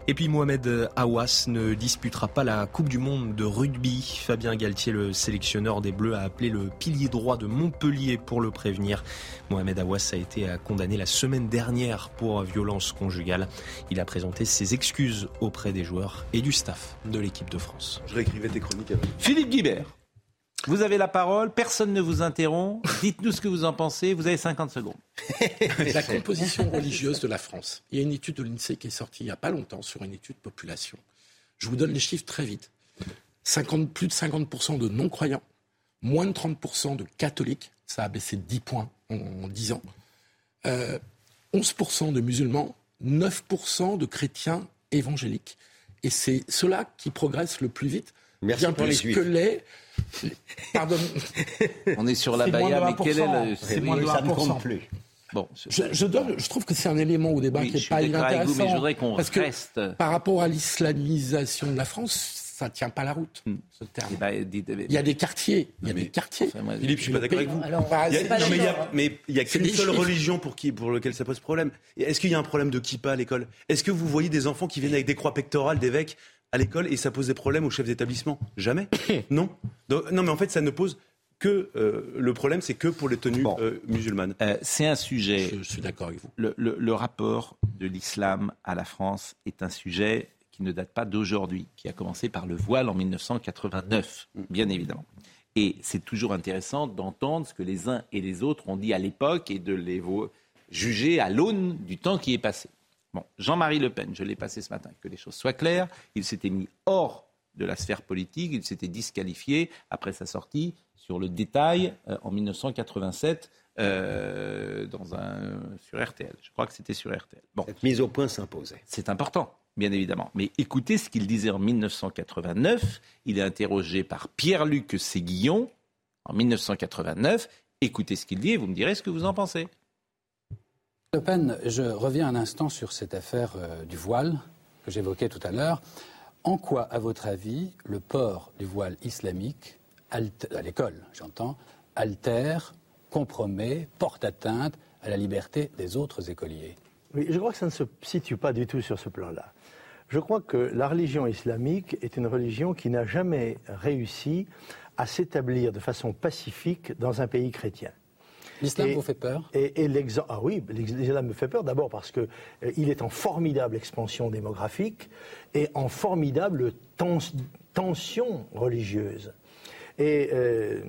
Et puis Mohamed Awas ne disputera pas la Coupe du Monde de rugby. Fabien Galtier, le sélectionneur des Bleus, a appelé le pilier droit de Montpellier pour le prévenir. Mohamed Awas a été condamné la semaine dernière pour violence conjugale. Il a présenté ses excuses auprès des joueurs et du staff de l'équipe de France. Je réécrivais tes chroniques avec. Philippe Guibert. Vous avez la parole, personne ne vous interrompt. Dites-nous ce que vous en pensez. Vous avez 50 secondes. <laughs> la composition religieuse de la France. Il y a une étude de l'INSEE qui est sortie il n'y a pas longtemps sur une étude population. Je vous donne les chiffres très vite. 50, plus de 50% de non-croyants, moins de 30% de catholiques, ça a baissé de 10 points en, en 10 ans, euh, 11% de musulmans, 9% de chrétiens évangéliques. Et c'est cela qui progresse le plus vite. Merci bien pour plus les que les. Pardon. On est sur la Baïa, mais quel est 1%. le. C'est moins de ça ne 1%. compte plus. Bon, Je, je donne, je trouve que c'est un élément au débat Oui, qui je n'est suis pas d'accord avec inintéressant. vous, mais je voudrais qu'on reste- par rapport à l'islamisation de la France, ça tient pas la route, ce terme. eh ben, dites- Il y a des quartiers, il y a des quartiers. Philippe, je suis pas d'accord avec vous. Alors, Bah, Il y a- non, mais il y a, C'est qu'une seule chiffres. religion pour, qui, pour lequel ça pose problème. Est-ce qu'il y a un problème de kippa à l'école? Est-ce que vous voyez des enfants qui viennent avec des croix pectorales d'évêques à l'école et ça pose des problèmes aux chefs d'établissement Jamais <coughs> Non Donc, Non, mais en fait, ça ne pose que. euh, le problème, c'est que pour les tenues euh, musulmanes. Euh, c'est un sujet. Je, suis d'accord avec vous. Le, le- le rapport de l'islam à la France est un sujet qui ne date pas d'aujourd'hui, qui a commencé par le voile en 1989, bien évidemment. Et c'est toujours intéressant d'entendre ce que les uns et les autres ont dit à l'époque et de les juger à l'aune du temps qui est passé. Bon, Jean-Marie Le Pen, je l'ai passé ce matin, que les choses soient claires, il s'était mis hors de la sphère politique, il s'était disqualifié après sa sortie sur le détail euh, en 1987 euh, dans un, sur RTL. Je crois que c'était sur RTL. Bon. Cette mise au point s'imposait. C'est important, bien évidemment. Mais écoutez ce qu'il disait en 1989. Il est interrogé par Pierre-Luc Séguillon en 1989. Écoutez ce qu'il dit et vous me direz ce que vous en pensez. Le Pen, je reviens un instant sur cette affaire euh, du voile que j'évoquais tout à l'heure. En quoi, à votre avis, le port du voile islamique, à l'école, j'entends, altère, compromet, porte atteinte à la liberté des autres écoliers? Oui, je crois que ça ne se situe pas du tout sur ce plan-là. Je crois que la religion islamique est une religion qui n'a jamais réussi à s'établir de façon pacifique dans un pays chrétien. L'islam vous fait peur? Et, et l'exem- ah oui, l'islam me fait peur d'abord parce que euh, il est en formidable expansion démographique et en formidable tens- tension religieuse. Et euh,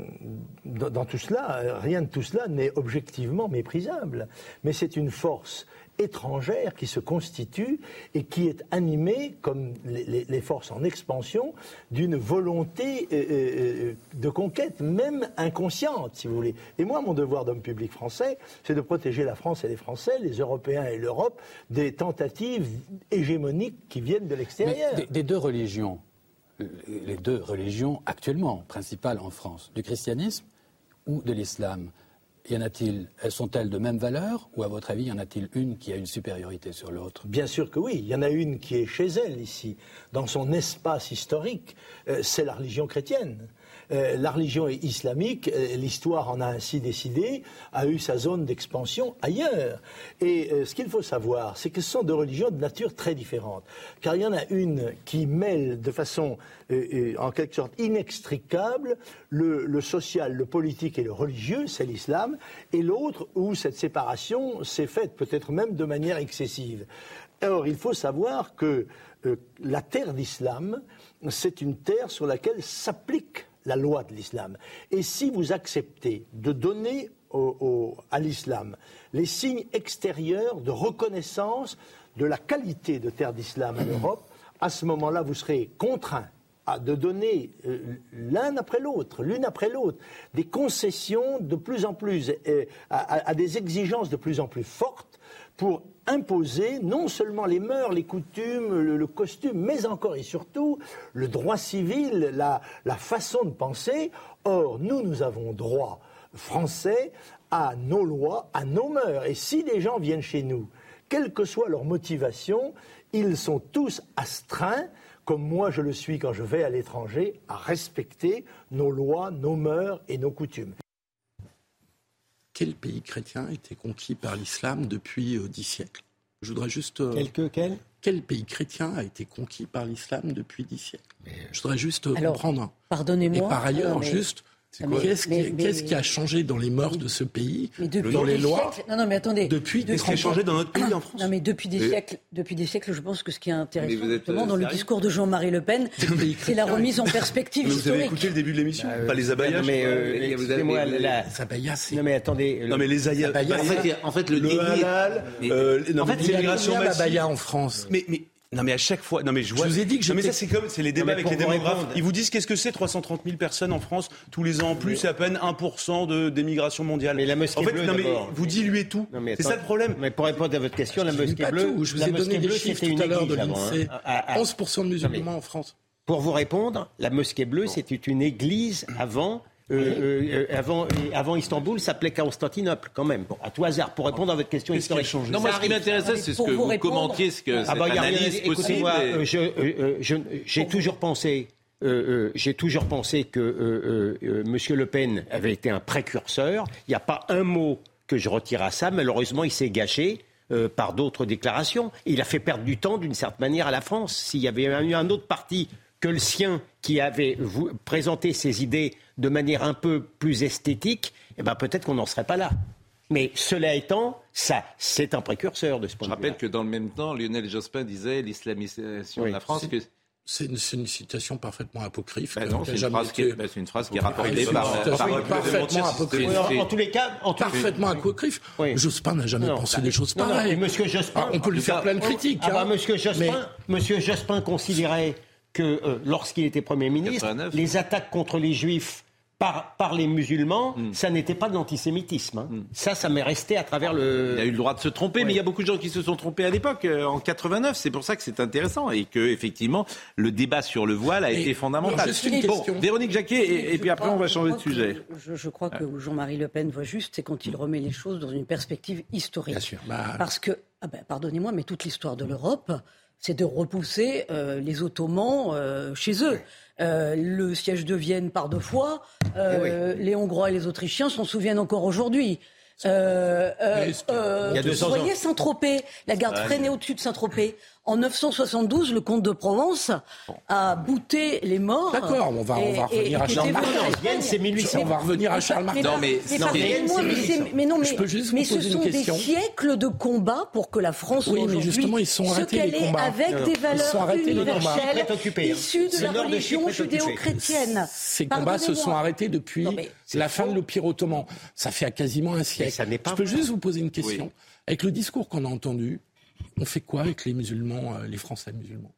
dans, dans tout cela, rien de tout cela n'est objectivement méprisable. Mais c'est une force étrangère qui se constitue et qui est animée, comme les, les- les forces en expansion, d'une volonté euh, euh, de conquête, même inconsciente, si vous voulez. Et moi, mon devoir d'homme public français, c'est de protéger la France et les Français, les Européens et l'Europe, des tentatives hégémoniques qui viennent de l'extérieur. Des, des deux religions, euh, les deux religions actuellement principales en France, du christianisme ou de l'islam, y en a-t-il Elles sont-elles de même valeur ou à votre avis y en a-t-il une qui a une supériorité sur l'autre? Bien sûr que oui. Il y en a une qui est chez elle ici, dans son espace historique. Euh, c'est la religion chrétienne. Euh, la religion islamique, euh, l'histoire en a ainsi décidé, a eu sa zone d'expansion ailleurs. Et euh, ce qu'il faut savoir, c'est que ce sont deux religions de nature très différente. Car il y en a une qui mêle de façon, en quelque sorte, inextricable le, le social, le politique et le religieux, c'est l'islam, et l'autre où cette séparation s'est faite peut-être même de manière excessive. Or, il faut savoir que la terre d'islam, c'est une terre sur laquelle s'applique la loi de l'islam. Et si vous acceptez de donner au- au- à l'islam les signes extérieurs de reconnaissance de la qualité de terre d'islam en <clears throat> Europe, à ce moment-là, vous serez contraint de donner euh, l'un après l'autre, l'une après l'autre, des concessions de plus en plus, à, des exigences de plus en plus fortes pour imposer non seulement les mœurs, les coutumes, le, costume, mais encore et surtout le droit civil, la, la façon de penser. Or, nous, nous avons droit français à nos lois, à nos mœurs. Et si des gens viennent chez nous, quelle que soit leur motivation, ils sont tous astreints, comme moi je le suis quand je vais à l'étranger, à respecter nos lois, nos mœurs et nos coutumes. Quel pays chrétien a été conquis par l'islam depuis euh, dix siècles? Je voudrais juste. euh, Quelque, quel? Quel pays chrétien a été conquis par l'islam depuis dix siècles? Je voudrais juste euh, Alors, comprendre. pardonnez-moi, Et par ailleurs, mais- juste, Mais- qu'est-ce qui, mais- mais- qu'est-ce qui a changé dans les mœurs de ce pays, depuis dans les lois siècles- Non, non, mais attendez. Depuis Qu'est-ce qui a changé dans notre pays, en France Non, mais depuis des Et- siècles, depuis des siècles, je pense que ce qui est intéressant, justement, euh, dans le discours de Jean-Marie Le Pen, c'est la remise en perspective Mais vous avez écouté le début de l'émission Bah, Pas les euh, abayas non, mais, euh, Mais vous avez- excusez-moi, mais- la- Ça Abaya, c'est. Non mais attendez. le- Non mais les abayas, Abaya, En fait, en fait, le, le déni- halal, euh, en fait, Il y a l'immigration massive. en France Mais, mais Non mais à chaque fois, non mais je vois. Je vous ai dit que non, mais ça c'est comme c'est les débats avec les démographes. répondre- Ils vous disent qu'est-ce que c'est 330 000 personnes en France tous les ans en plus, c'est à peine 1% de d'émigration mondiale. Mais la mosquée en fait, bleue, non mais vous diluez tout. Non, mais C'est ça le problème. Mais pour répondre à votre question, la Je mosquée bleue, tout. Je vous ai donné des chiffres tout une à l'heure de église avant, hein. l'INSEE. À- 11% de musulmans en France. Pour vous répondre, la mosquée bleue, c'était une église avant. Euh, euh, euh, avant, avant Istanbul, ça s'appelait Constantinople, quand même. Bon, à tout hasard, pour répondre à votre question historique. changé Non, moi, ce qui m'intéressait, c'est ce que vous commentiez, ce que Ah cette bah, analyse possible. Et- je- j'ai toujours pensé, euh, euh, j'ai toujours pensé que euh, euh, euh, Monsieur Le Pen avait été un précurseur. Il n'y a pas un mot que je retire à ça. Malheureusement, il s'est gâché. euh, par d'autres déclarations. Il a fait perdre du temps d'une certaine manière à la France. S'il y avait eu un autre parti que le sien qui avait vous- présenté ses idées de manière un peu plus esthétique, eh ben peut-être qu'on n'en serait pas là. Mais cela étant, ça, c'est un précurseur de ce point Je de vue. rappelle que dans le même temps, Lionel Jospin disait l'islamisation Oui. de la France. Que... C'est une, une citation parfaiement apocryphe. Ben c'est une, jamais phrase qui été- est, ben, c'est une phrase qui est rapportée par. parfaitement apocryphe. C'est- En tous les cas, en les- Parfaitement apocryphe. Jospin n'a jamais Non, pensé bah, des choses non, non, pareilles. et Monsieur Jospin, Ah, on peut lui faire plein de critiques. Ah bah, hein. Monsieur Jospin, Monsieur Jospin considérait que euh, lorsqu'il était Premier ministre, 89. les attaques contre les Juifs par, par les musulmans, Hmm. ça n'était pas de l'antisémitisme. hein. Ça, ça m'est resté à travers le. Il a eu le droit de se tromper, mais il y a beaucoup de gens qui se sont trompés à l'époque, euh, en 89. C'est pour ça que c'est intéressant et que effectivement le débat sur le voile a Et- été fondamental. juste une bon, question. Véronique Jacquet, et, et puis Je après crois- on va changer de que- sujet. je, je crois que Jean-Marie Le Pen voit juste, c'est quand il remet les choses dans une perspective historique. Bien sûr. Bah, Parce que, ah ben, pardonnez-moi, mais toute l'histoire de l'Europe, c'est de repousser euh, les Ottomans euh, chez eux. Euh, le siège de Vienne par deux fois, euh, les Hongrois et les Autrichiens s'en souviennent encore aujourd'hui. Euh, euh, euh, Il y a 200 vous voyez. Saint-Tropez, la garde freinée au-dessus de Saint-Tropez. En 972, le comte de Provence a bouté les morts. D'accord, on va- on va revenir à Charles Vienne, c'est Espagne. 1800. On va revenir à Charles Martel. Non, mais- non, mais- non, mais, Je peux juste vous mais ce une sont des siècles de combats pour que la France Oui, soit mais justement, ils sont arrêtés, les combats. avec Non, non, des ils valeurs sont arrêtés, les combats. universelles hein. issues de la religion judéo-chrétienne. Ces combats se sont arrêtés depuis la fin de l'Empire ottoman. Ça fait quasiment un siècle. ça n'est pas Je peux juste vous poser une question. Avec le discours qu'on a entendu, on fait quoi avec les musulmans, euh, les Français musulmans?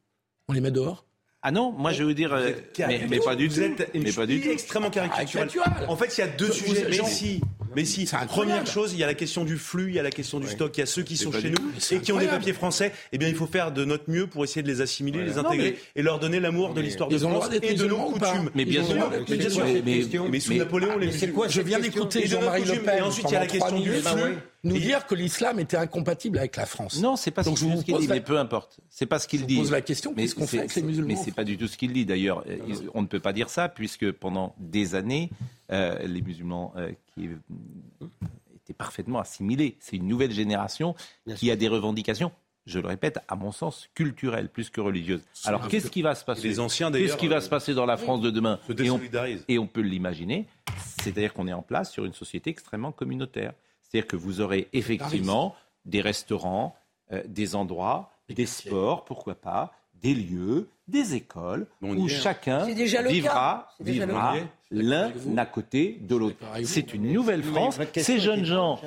On les met dehors? Ah non, moi je vais vous dire, euh, mais, mais pas du Vous tout. êtes une Mais pas du tout. extrêmement caricatural. Caricatural. En fait, il y a deux Vous- sujets. vous- Mais si, mais si. Première chose, il y a la question du flux, il y a la question du stock. Il y a ceux qui sont chez nous et qui ont des papiers français. Eh bien, il faut faire de notre mieux pour essayer de les assimiler, les Non, intégrer mais- et leur donner l'amour de l'histoire de Ils ont le France droit d'être et de nos musulmans coutumes. Mais bien Ils ont sûr, Mais bien sûr, musulmans. mais- mais sous Napoléon, les mais c'est quoi Je viens d'écouter Et de Jean-Marie Le coutume. Pen Et ensuite, il y a la question du flux. nous dire que l'islam était incompatible avec la France. Non, c'est pas Donc, ce je vous ce qu'il pose dit, la- mais peu importe. C'est pas ce qu'il dit. pose la question, Mais qu'est-ce qu'on fait avec les musulmans Mais c'est pas du tout ce qu'il dit d'ailleurs. Ils- On ne peut pas dire ça puisque pendant des années, les musulmans euh, qui euh, étaient parfaitement assimilés. C'est une nouvelle génération qui a des revendications. Je le répète, à mon sens, culturelles plus que religieuses. Alors, qu'est-ce qui va se passer Les anciens, Qu'est-ce qui va se passer dans la France de demain se et on, désolidarisent. et on peut l'imaginer. C'est-à-dire qu'on est en place sur une société extrêmement communautaire. C'est-à-dire que vous aurez effectivement des restaurants, euh, des endroits, des sports, pourquoi pas, des lieux, des écoles, Bon, où hein. Chacun vivra, vivra l'un à côté de l'autre. C'est une nouvelle France. Ces jeunes gens,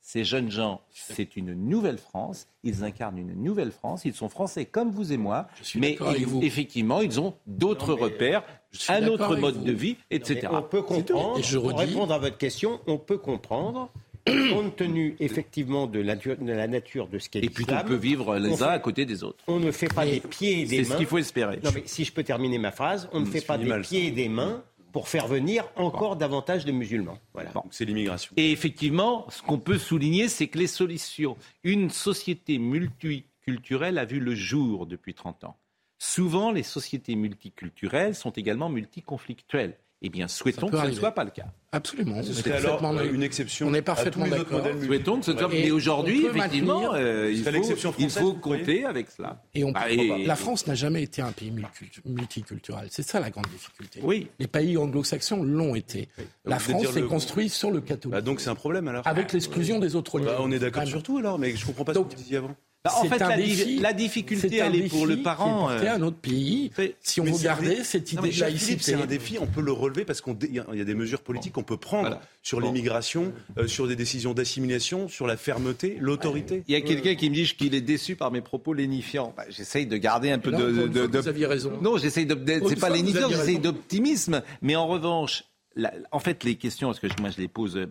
ces jeunes gens, c'est une nouvelle France. Ils incarnent une nouvelle France. Ils sont français comme vous et moi, mais ils- effectivement, ils ont d'autres repères, suis un autre mode vous. de vie, etc. on peut comprendre, Et je pour répondre à votre question, on peut comprendre, <coughs> compte tenu effectivement de la, nature- de la nature de ce qu'est Et puis on peut vivre les uns fait- à côté des autres. on ne fait pas des pieds et des C'est mains. ce qu'il faut espérer. Non, mais si je peux terminer ma phrase, on ne fait c'est pas des pieds et des mains pour faire venir encore davantage de musulmans. Voilà. Donc, C'est l'immigration. Et effectivement, ce qu'on peut souligner, c'est que les solutions, une société multiculturelle a vu le jour depuis 30 ans. Souvent, les sociétés multiculturelles sont également multiconflictuelles. Eh bien, souhaitons que ce ne soit pas le cas. Absolument. on est C'est alors parfaitement- euh, une exception. On est parfaitement d'accord. Souhaitons que ce soit. Mais aujourd'hui, effectivement, maintenir- euh, il, faut, il faut compter avec cela. Et on Bah, et- La France n'a jamais été un pays multi- multiculturel. C'est ça la grande difficulté. Oui. Les pays anglo-saxons l'ont été. La France s'est le- construite sur le catholique. Bah, donc c'est un problème alors. avec l'exclusion des autres Bah, religions. on est d'accord Quand sur tout alors, mais je comprends pas Donc- ce que vous disiez avant. Bah, en C'est fait, la, défi. la difficulté, C'est elle est pour le parent. qui est porté à un autre pays. Si on c'est dé- cette Non, idée mais de cher Philippe, laïcité. c'est un défi, on peut le relever parce qu'il y, a- il y a des mesures politiques qu'on peut prendre sur l'immigration, euh, sur des décisions d'assimilation, sur la fermeté, l'autorité. Il y a quelqu'un qui me dit qu'il est déçu par mes propos lénifiants. Bah, j'essaye de garder un peu de. vous aviez raison. Non, j'essaye de. Pour c'est pas lénifiant, j'essaye d'optimisme. Mais en revanche, la- en fait, les questions, parce que moi je les pose euh,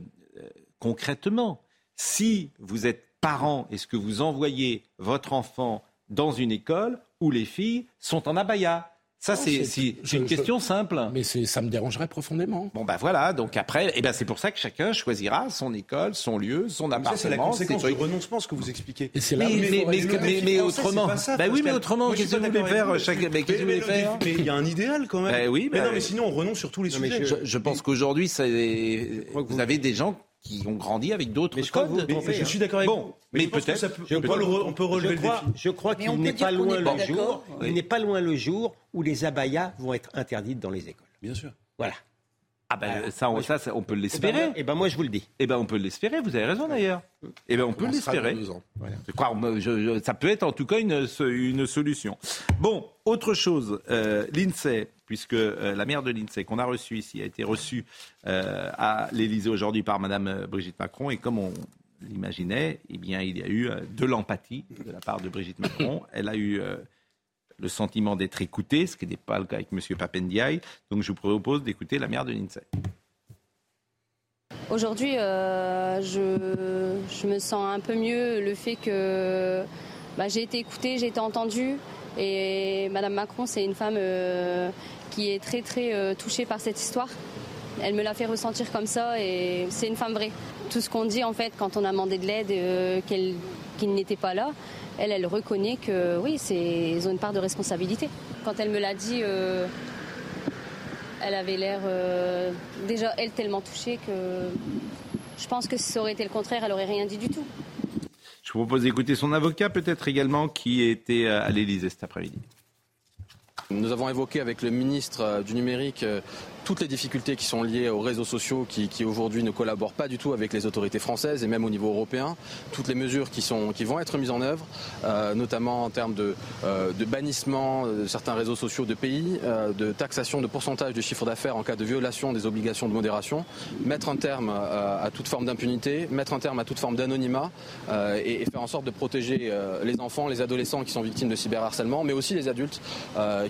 concrètement. Si vous êtes parent, est-ce que vous envoyez votre enfant dans une école où les filles sont en abaya? Ça, c'est je- une je- question simple. Mais ça me dérangerait profondément. Bon, ben voilà. Donc après, eh ben, c'est pour ça que chacun choisira son école, son lieu, son Mais appartement. c'est la conséquence du renoncement, ce que vous expliquez. Et Mais, autrement, ça, bah oui, mais autrement, qu'est-ce que vous voulez faire chaque, mais qu'est-ce que vous Mais voulez le faire défi- Mais il y a un idéal quand même. Ben oui, mais non, mais sinon on renonce sur tous les sujets. je, je pense qu'aujourd'hui, vous avez des gens qui ont grandi avec d'autres Mais codes. vous- Mais je suis d'accord avec Bon, vous. mais que peut-être- peut- on, peut relever je crois, le défi. Je crois Mais qu'il n'est pas loin pas le jour. d'accord. Oui. Il n'est pas loin le jour où les abayas vont être interdites dans les écoles. Bien sûr. Voilà. Ah ben, ça, on, ça, ça, on peut Et ben, l'espérer. eh ben moi je vous le dis. Eh ben, on peut l'espérer. Vous avez raison d'ailleurs. Eh ben, on peut l'espérer. je- ça peut être en tout cas une, une solution. Bon, autre chose, euh, l'INSEE, puisque euh, la mère de l'INSEE qu'on a reçue ici a été reçue euh, à l'Élysée aujourd'hui par Madame euh, Brigitte Macron, et comme on l'imaginait, eh bien, il y a eu de l'empathie de la part de Brigitte Macron. Elle a eu le sentiment d'être écoutée, ce qui n'est pas le cas avec M. Papendiaï. Donc, je vous propose d'écouter la mère de l'INSEE. Aujourd'hui, je, me sens un peu mieux le fait que bah, j'ai été écoutée, j'ai été entendue. Et Madame Macron, c'est une femme qui est très très euh, touchée par cette histoire. Elle me l'a fait ressentir comme ça et c'est une femme vraie. Tout ce qu'on dit en fait quand on a demandé de l'aide, euh, qu'elle qu'il n'était pas là, elle, elle reconnaît que oui, ils ont une part de responsabilité. Quand elle me l'a dit, euh, elle avait l'air euh, déjà elle tellement touchée que je pense que si ça aurait été le contraire, elle aurait rien dit du tout. Je vous propose d'écouter son avocat, peut-être également, qui était à l'Élysée cet après-midi. Nous avons évoqué avec le ministre euh, du numérique euh, toutes les difficultés qui sont liées aux réseaux sociaux qui, aujourd'hui ne collaborent pas du tout avec les autorités françaises et même au niveau européen. Toutes les mesures qui, sont, qui vont être mises en œuvre, euh, notamment en termes de, euh, de bannissement de certains réseaux sociaux de pays, euh, de taxation de pourcentage du chiffre d'affaires en cas de violation des obligations de modération, mettre un terme à toute forme d'impunité, mettre un terme à toute forme d'anonymat et, faire en sorte de protéger les enfants, les adolescents qui sont victimes de cyberharcèlement, mais aussi les adultes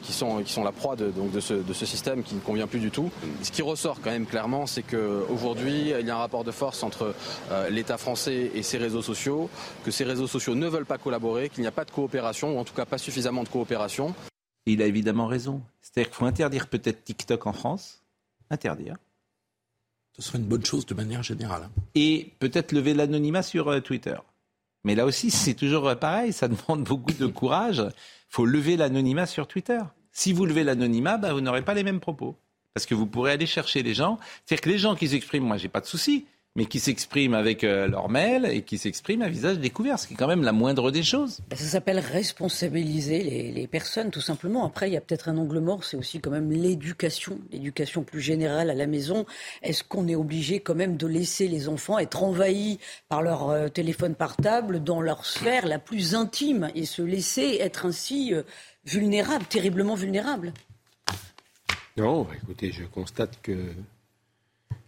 qui, sont, qui sont la proie de, donc de, de ce système qui ne convient plus du tout. Ce qui ressort quand même clairement, c'est qu'aujourd'hui, il y a un rapport de force entre euh, l'État français et ses réseaux sociaux, que ces réseaux sociaux ne veulent pas collaborer, qu'il n'y a pas de coopération, ou en tout cas pas suffisamment de coopération. Il a évidemment raison. C'est-à-dire qu'il faut interdire peut-être TikTok en France. Interdire. Ce serait une bonne chose de manière générale. Et peut-être lever l'anonymat sur euh, Twitter. Mais là aussi, c'est toujours euh, pareil, ça demande beaucoup de courage. Il faut lever l'anonymat sur Twitter. Si vous levez l'anonymat, bah, vous n'aurez pas les mêmes propos. Parce que vous pourrez aller chercher les gens. C'est-à-dire que les gens qui s'expriment, moi, j'ai pas de souci, mais qui s'expriment avec euh, leur mail et qui s'expriment à visage découvert, ce qui est quand même la moindre des choses. Ben, Ça s'appelle responsabiliser les, les personnes, tout simplement. Après, il y a peut-être un angle mort, c'est aussi quand même l'éducation, l'éducation plus générale à la maison. Est-ce qu'on est obligé quand même de laisser les enfants être envahis par leur euh, téléphone portable dans leur sphère la plus intime et se laisser être ainsi euh, vulnérables, terriblement vulnérables Non, écoutez, je constate que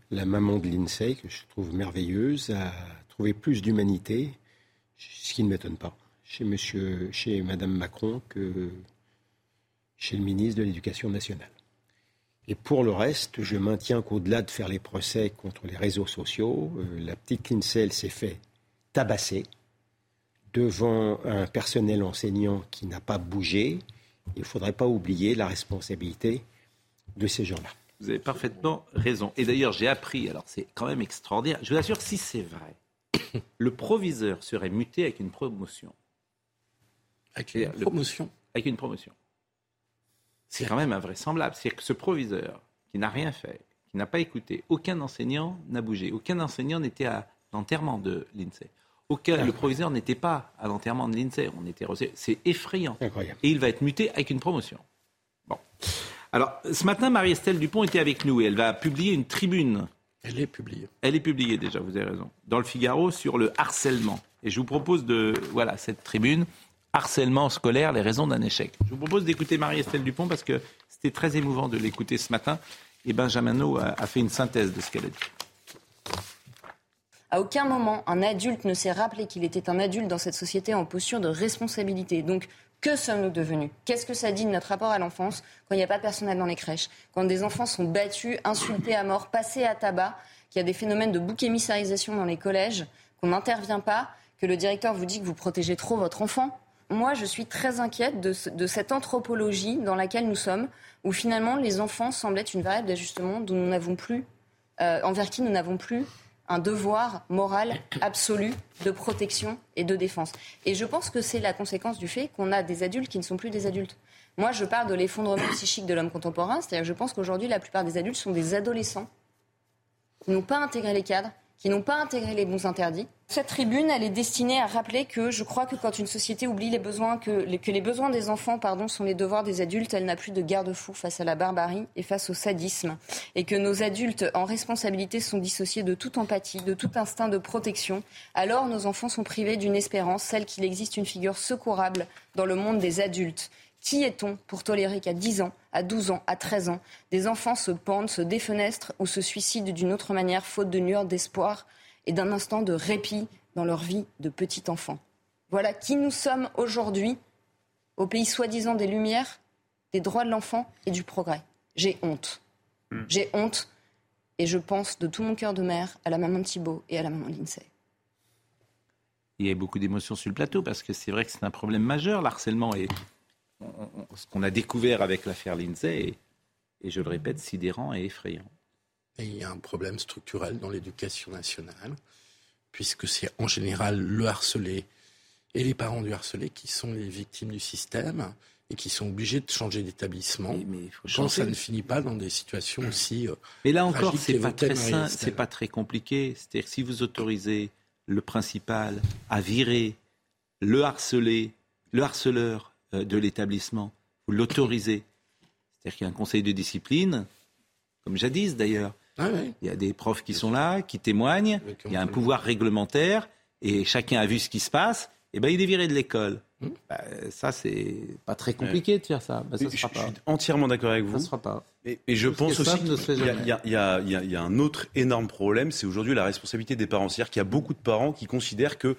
la maman de l'INSEE, que je trouve merveilleuse, a trouvé plus d'humanité, ce qui ne m'étonne pas, chez, monsieur, chez Madame Macron que chez le ministre de l'Éducation nationale. Et pour le reste, je maintiens qu'au-delà de faire les procès contre les réseaux sociaux, euh, la petite Lindsay, elle s'est fait tabasser devant un personnel enseignant qui n'a pas bougé. Il ne faudrait pas oublier la responsabilité de ces gens-là. Vous avez parfaitement raison. Et d'ailleurs, j'ai appris, alors c'est quand même extraordinaire, je vous assure, si c'est vrai, le proviseur serait muté avec une promotion. Avec une promotion Avec une promotion. C'est quand même invraisemblable. C'est-à-dire que ce proviseur, qui n'a rien fait, qui n'a pas écouté, aucun enseignant n'a bougé. Aucun enseignant n'était à l'enterrement de l'INSEE. Aucun, le proviseur n'était pas à l'enterrement de l'INSEE. On était C'est effrayant. Incroyable. Et il va être muté avec une promotion. Bon. Alors, ce matin, Marie-Estelle Dupont était avec nous et elle va publier une tribune Elle est publiée. Elle est publiée déjà, vous avez raison. Dans le Figaro sur le harcèlement. Et je vous propose de, voilà, cette tribune, harcèlement scolaire, les raisons d'un échec. Je vous propose d'écouter Marie-Estelle Dupont parce que c'était très émouvant de l'écouter ce matin. Et Benjamin a, a fait une synthèse de ce qu'elle a dit. À aucun moment, un adulte ne s'est rappelé qu'il était un adulte dans cette société en posture de responsabilité. Donc, que sommes-nous devenus? Qu'est-ce que ça dit de notre rapport à l'enfance quand il n'y a pas de personnel dans les crèches? Quand des enfants sont battus, insultés à mort, passés à tabac, qu'il y a des phénomènes de bouc émissarisation dans les collèges, qu'on n'intervient pas, que le directeur vous dit que vous protégez trop votre enfant? Moi, je suis très inquiète de, cette anthropologie dans laquelle nous sommes, où finalement les enfants semblent être une variable d'ajustement dont nous n'avons plus, euh, envers qui nous n'avons plus un devoir moral absolu de protection et de défense. Et je pense que c'est la conséquence du fait qu'on a des adultes qui ne sont plus des adultes. Moi, je parle de l'effondrement <coughs> psychique de l'homme contemporain, c'est-à-dire que je pense qu'aujourd'hui, la plupart des adultes sont des adolescents qui n'ont pas intégré les cadres, qui n'ont pas intégré les bons interdits. Cette tribune, elle est destinée à rappeler que je crois que quand une société oublie les besoins, que les, besoins des enfants pardon, sont les devoirs des adultes, elle n'a plus de garde-fou face à la barbarie et face au sadisme. Et que nos adultes en responsabilité sont dissociés de toute empathie, de tout instinct de protection. Alors nos enfants sont privés d'une espérance, celle qu'il existe une figure secourable dans le monde des adultes. Qui est-on pour tolérer qu'à 10 ans, à 12 ans, à 13 ans, des enfants se pendent, se défenestrent ou se suicident d'une autre manière, faute de nueurs d'espoir et d'un instant de répit dans leur vie de petit enfant Voilà qui nous sommes aujourd'hui au pays soi-disant des Lumières, des droits de l'enfant et du progrès. J'ai honte. Hmm. J'ai honte et je pense de tout mon cœur de mère à la maman de Thibault et à la maman de Lindsay. Il y a beaucoup d'émotions sur le plateau parce que c'est vrai que c'est un problème majeur, l'harcèlement est ce qu'on a découvert avec l'affaire Lindsay et je le répète, sidérant et effrayant. Et il y a un problème structurel dans l'éducation nationale, puisque c'est en général le harcelé et les parents du harcelé qui sont les victimes du système et qui sont obligés de changer d'établissement quand ça ne finit pas dans des situations aussi. Euh, mais là encore, c'est pas très c'est pas très compliqué. C'est-à-dire si vous autorisez le principal à virer le harcelé, le harceleur de l'établissement. Vous l'autorisez. C'est-à-dire qu'il y a un conseil de discipline, comme jadis d'ailleurs. Ah il y a des profs qui sont là, qui témoignent, il y a un pouvoir réglementaire, et chacun a vu ce qui se passe, et ben il est viré de l'école. Hmm. Bah, ça, c'est pas très compliqué de faire ça. Bah, ça je, suis entièrement d'accord avec vous. Ça sera pas. Et, je pense aussi qu'il y, y, a un autre énorme problème, c'est aujourd'hui la responsabilité des parents. C'est-à-dire qu'il y a beaucoup de parents qui considèrent que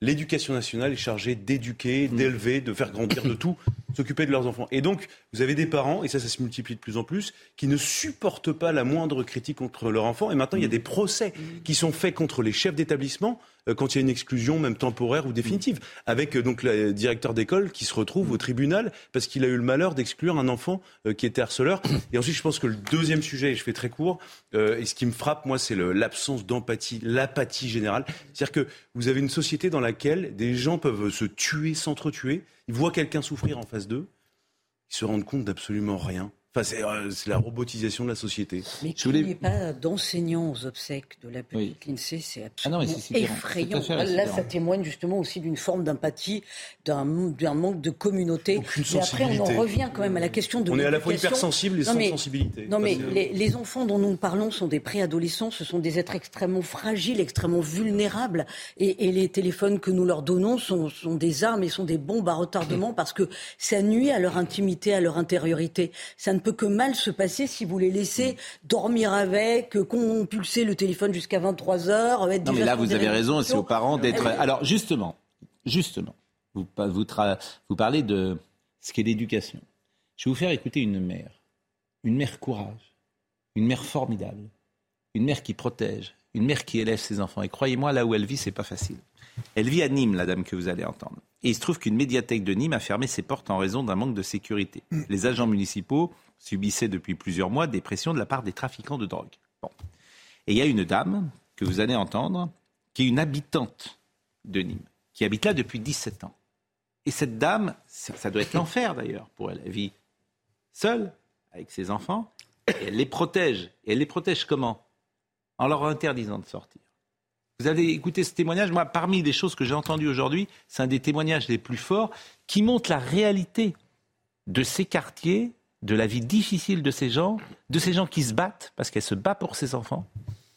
l'éducation nationale est chargée d'éduquer, mm. d'élever, de faire grandir, de <coughs> tout, s'occuper de leurs enfants. Et donc, vous avez des parents, et ça, ça se multiplie de plus en plus, qui ne supportent pas la moindre critique contre leur enfant. Et maintenant, il y a mm. des procès qui sont faits contre les chefs d'établissement quand il y a une exclusion, même temporaire ou définitive, avec euh, donc le directeur d'école qui se retrouve au tribunal parce qu'il a eu le malheur d'exclure un enfant euh, qui était harceleur. Et ensuite, je pense que le deuxième sujet, et je fais très court, et ce qui me frappe, moi, c'est l'absence d'empathie, l'apathie générale. C'est-à-dire que vous avez une société dans laquelle des gens peuvent se tuer, s'entretuer, ils voient quelqu'un souffrir en face d'eux, ils se rendent compte d'absolument rien. Euh, c'est la robotisation de la société. Mais qu'il n'y ait pas d'enseignants aux obsèques de la petite oui. c'est ah absolument effrayant. Là, ça témoigne justement aussi d'une forme d'empathie, d'un manque de communauté. Et après, on en revient quand même à la question de On est à la fois hypersensible et sans sensibilité. Non, mais les, enfants dont nous parlons sont des préadolescents, ce sont des êtres extrêmement fragiles, extrêmement vulnérables. Et, les téléphones que nous leur donnons sont, sont des armes et sont des bombes à retardement <laughs> parce que ça nuit à leur intimité, à leur intériorité. Ça ne peut que mal se passer si vous les laissez dormir avec, compulser le téléphone jusqu'à 23 heures. non, mais là, vous avez raison, c'est aux parents d'être. Alors, justement, justement, vous, vous, vous parlez de ce qu'est l'éducation. Je vais vous faire écouter une mère, une mère courage, une mère formidable, une mère qui protège, une mère qui élève ses enfants. Et croyez-moi, là où elle vit, c'est pas facile. Elle vit à Nîmes, la dame que vous allez entendre. Et il se trouve qu'une médiathèque de Nîmes a fermé ses portes en raison d'un manque de sécurité. Mm. Les agents municipaux subissait depuis plusieurs mois des pressions de la part des trafiquants de drogue. Et il y a une dame que vous allez entendre, qui est une habitante de Nîmes, qui habite là depuis 17 ans. Et cette dame, ça, doit être <laughs> l'enfer d'ailleurs pour elle. Elle vit seule, avec ses enfants, et elle les protège. Et elle les protège comment? En leur interdisant de sortir. Vous avez écouté ce témoignage? Moi, parmi les choses que j'ai entendues aujourd'hui, c'est un des témoignages les plus forts qui montre la réalité de ces quartiers de la vie difficile de ces gens, de ces gens qui se battent, parce qu'elle se bat pour ses enfants,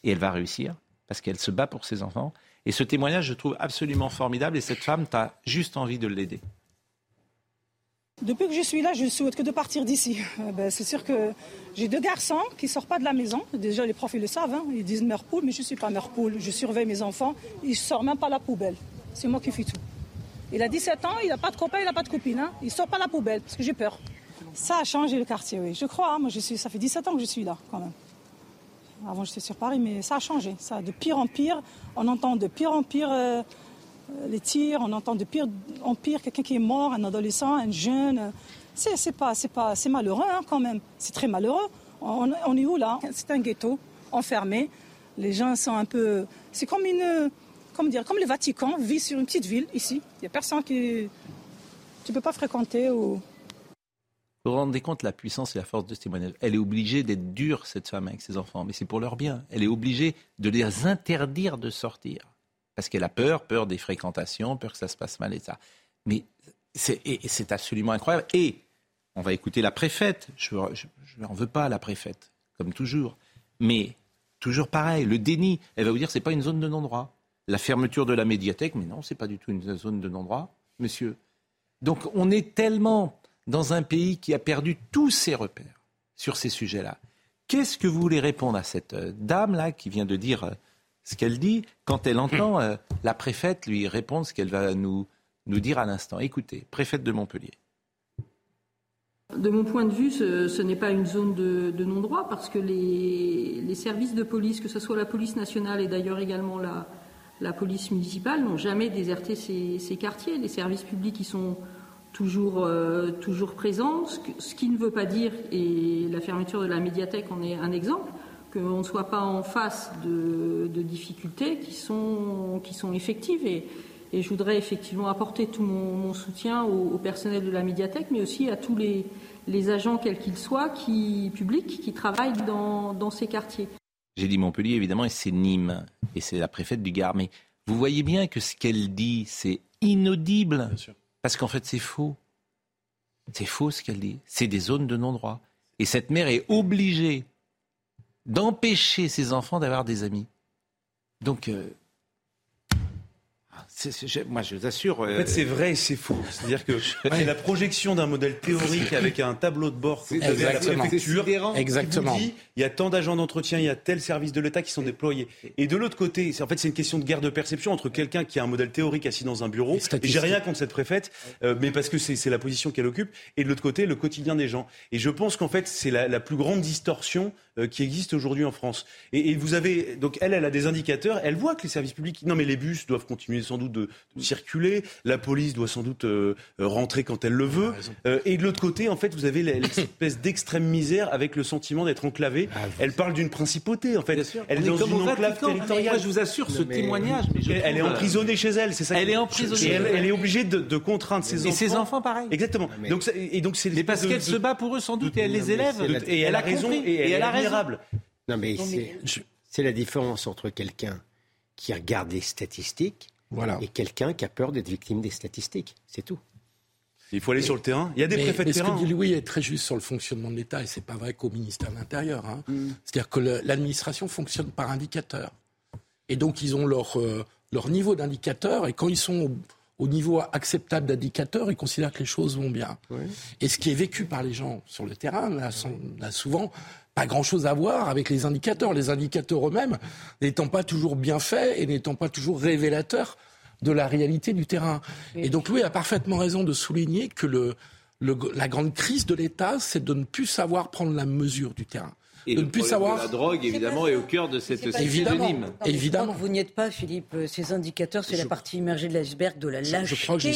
Et elle va réussir parce qu'elle se bat pour ses enfants. Et ce témoignage, je trouve absolument formidable. Et cette femme, tu as juste envie de l'aider. Depuis que je suis là, je ne souhaite que de partir d'ici. Euh, ben, c'est sûr que j'ai deux garçons qui ne sortent pas de la maison. Déjà, les profs, le savent. Hein. Ils disent mère mais je ne suis pas mère. Je surveille mes enfants. Ils ne sortent même pas la poubelle. C'est moi qui fais tout. Il a 17 ans, il n'a pas de copain, il n'a pas de copine. Hein. Il ne sort pas la poubelle parce que j'ai peur. Ça a changé le quartier, oui. Je crois. Hein. Moi, ça fait 17 ans que je suis là, quand même. Avant, j'étais sur Paris, mais ça a changé. Ça, de pire en pire. On entend de pire en pire euh, les tirs. On entend de pire en pire quelqu'un qui est mort, un adolescent, un jeune. C'est, pas, c'est pas, c'est malheureux hein, quand même. C'est très malheureux. On, est où là? C'est un ghetto enfermé. Les gens sont un peu. C'est comme une dire, comme le Vatican vit sur une petite ville ici. Il n'y a personne qui. Tu ne peux pas fréquenter ou. Vous vous rendez compte la puissance et la force de ce témoignage Elle est obligée d'être dure, cette femme, avec ses enfants, mais c'est pour leur bien. Elle est obligée de les interdire de sortir. Parce qu'elle a peur, peur des fréquentations, peur que ça se passe mal et ça. Mais c'est absolument incroyable. Et on va écouter la préfète. Je n'en veux pas, la préfète, comme toujours. Mais toujours pareil, le déni. Elle va vous dire c'est pas une zone de non-droit la fermeture de la médiathèque, mais non, ce n'est pas du tout une zone de non-droit, monsieur. Donc on est tellement dans un pays qui a perdu tous ses repères sur ces sujets-là. Qu'est-ce que vous voulez répondre à cette euh, dame-là qui vient de dire euh, ce qu'elle dit quand elle entend euh, la préfète lui répondre ce qu'elle va nous, nous dire à l'instant? Écoutez, préfète de Montpellier. De mon point de vue, ce, n'est pas une zone de, non-droit parce que les, services de police, que ce soit la police nationale et d'ailleurs également la, police municipale n'ont jamais déserté ces, quartiers. Les services publics y sont toujours, euh, toujours présents, ce, qui ne veut pas dire, et la fermeture de la médiathèque en est un exemple, qu'on ne soit pas en face de, difficultés qui sont, qui sont effectives. Et, je voudrais effectivement apporter tout mon, soutien au, personnel de la médiathèque, mais aussi à tous les, agents, quels qu'ils soient, qui, publics, qui travaillent dans ces quartiers. J'ai dit Montpellier, évidemment, et c'est Nîmes, et c'est la préfète du Gard. Mais vous voyez bien que ce qu'elle dit, c'est inaudible. Parce qu'en fait, c'est faux. C'est faux ce qu'elle dit. C'est des zones de non-droit. Et cette mère est obligée d'empêcher ses enfants d'avoir des amis. Donc, euh, moi, je vous assure. En fait, c'est vrai et c'est faux. C'est-à-dire que <laughs> c'est la projection d'un modèle théorique avec un tableau de bord à la préfecture. Exactement. Qui dit, il y a tant d'agents d'entretien, il y a tel service de l'État qui sont déployés. Et de l'autre côté, en fait, c'est une question de guerre de perception entre quelqu'un qui a un modèle théorique assis dans un bureau. Et j'ai rien contre cette préfète, euh, mais parce que c'est la position qu'elle occupe. Et de l'autre côté, le quotidien des gens. Et je pense qu'en fait, c'est la, la, plus grande distorsion euh, qui existe aujourd'hui en France. Et, et, vous avez donc elle, elle a des indicateurs. Elle voit que les services publics, non mais les bus doivent continuer sans doute de, circuler. La police doit sans doute euh, rentrer quand elle le veut. Euh, et de l'autre côté, en fait, vous avez l'espèce d'extrême misère avec le sentiment d'être enclavé. Ah, elle parle d'une principauté, en fait. Elle est, dans une enclave territoriale. je vous assure, ce témoignage. elle est emprisonnée chez elle, c'est ça. Elle est emprisonnée. Elle, est obligée de, contraindre ses enfants. Et ses enfants, pareil. Exactement. Donc, et donc c'est. Mais parce qu'elle se bat pour eux, sans doute, et elle les élève. Et elle a raison. Et elle a raison. Non, mais c'est la différence entre quelqu'un qui regarde les statistiques et quelqu'un qui a peur d'être victime des statistiques. C'est tout. Il faut aller sur le terrain. Il y a des préfets de terrain. Ce que dit Louis est très juste sur le fonctionnement de l'État, et c'est pas vrai qu'au ministère de l'Intérieur. Hein. Mm. C'est-à-dire que l'administration fonctionne par indicateur. Et donc, ils ont leur, euh, leur niveau d'indicateur, et quand ils sont au, niveau acceptable d'indicateur, ils considèrent que les choses vont bien. Et ce qui est vécu par les gens sur le terrain, là, là souvent, pas grand-chose à voir avec les indicateurs. Les indicateurs eux-mêmes n'étant pas toujours bien faits et n'étant pas toujours révélateurs de la réalité du terrain. Et donc Louis a parfaitement raison de souligner que le, la grande crise de l'État, c'est de ne plus savoir prendre la mesure du terrain. Et de ne plus savoir. la drogue, évidemment, est au cœur de cette évidemment, évidemment. Vous n'y êtes pas, Philippe. Ces indicateurs, c'est la partie immergée de l'iceberg de la lâcheté,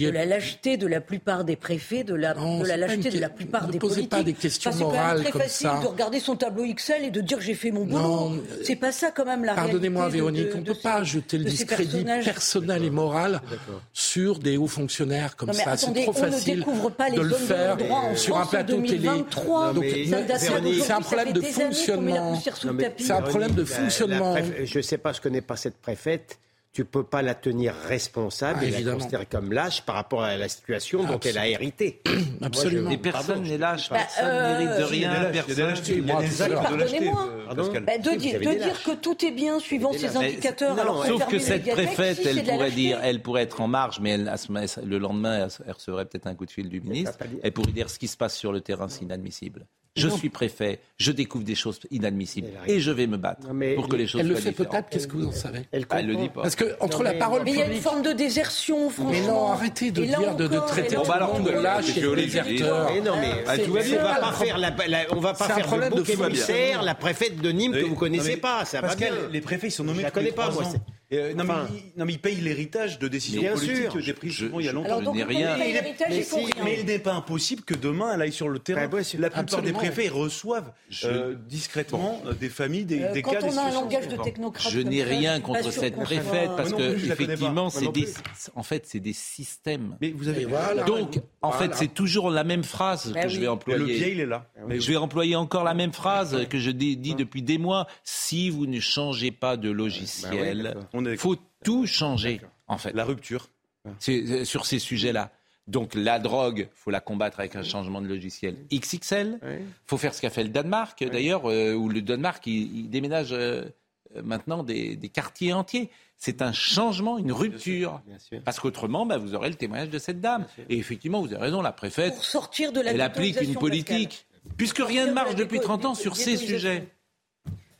de la lâcheté de la plupart des préfets, de la, de la lâcheté de la plupart des politiques. pas des questions morales comme ça. C'est très facile de regarder son tableau Excel et de dire j'ai fait mon boulot. C'est pas ça quand même la Pardonnez-moi, Véronique, on ne peut pas jeter le discrédit personnel et moral sur des hauts fonctionnaires comme ça. C'est trop facile de le faire sur un plateau télé. C'est un problème de fonctionnement. C'est un problème de fonctionnement. je ne sais pas, je ne connais pas cette préfète. tu peux pas la tenir responsable Ah, et la évidemment. considérer comme lâche par rapport à la situation dont elle a hérité. <clears throat> Absolument. Mais personne n'est lâche, Bah, personne euh, mérite de rien, Moi, de. Bah, dire- que tout est bien suivant ces indicateurs. Alors Sauf que cette préfète, si, elle la pourrait dire, elle pourrait être en marge, mais elle, le lendemain, elle elle recevrait peut-être un coup de fil du ministre. Elle pourrait dire ce qui se passe sur le terrain, c'est inadmissible. Je Non. suis préfet, je découvre des choses inadmissibles et je vais me battre pour que les choses Elle le soient fait différentes. peut-être, qu'est-ce que vous en savez Elle, le dit pas. Parce que entre la parole Mais il y a une publique. forme de désertion, franchement. Mais non, arrêtez de dire, de, traiter là tout le monde de lâche et de déserteur. Mais non, mais Ah, tout va on va pas faire la, la- on va pas C'est un faire problème de de bouc émissaire la préfète de Nîmes que vous connaissez mais pas. Va bien. les préfets ils sont nommés Je la tous les connais pas, moi, euh, non, Enfin- mais, ils- non, mais ils payent l'héritage de décisions Bien politiques sûr. que j'ai prises Je- souvent il y a longtemps. Alors, donc, payez il est- mais il si, rien. mais il n'est pas impossible que demain elle aille sur le terrain. Bah, ouais, La plupart absolument. des préfets reçoivent euh, discrètement euh, des familles, des, Euh, des quand cas, on des a un langage de technocrate Je n'ai rien contre cette préfète parce que effectivement, c'est des, en fait, c'est des systèmes. Mais vous avez Et voilà. Donc, en fait, c'est toujours la même phrase Bah que je vais employer. le biais il est là. Mais je vais employer encore la même phrase que je dis depuis des mois. Si vous ne changez pas de logiciel, il faut tout changer, en fait, La rupture. C'est- euh, sur ces sujets-là. Donc la drogue, faut la combattre avec un changement de logiciel XXL. Ouais. faut faire ce qu'a fait le Danemark, d'ailleurs, euh, où le Danemark, il, il déménage euh, maintenant des, des quartiers entiers. C'est un changement, une rupture. Bien sûr. Parce qu'autrement, bah, vous aurez le témoignage de cette dame. Et effectivement, vous avez raison, la préfète, Pour sortir de la elle applique une politique. Puisque rien ne marche depuis 30 ans sur ces sujets.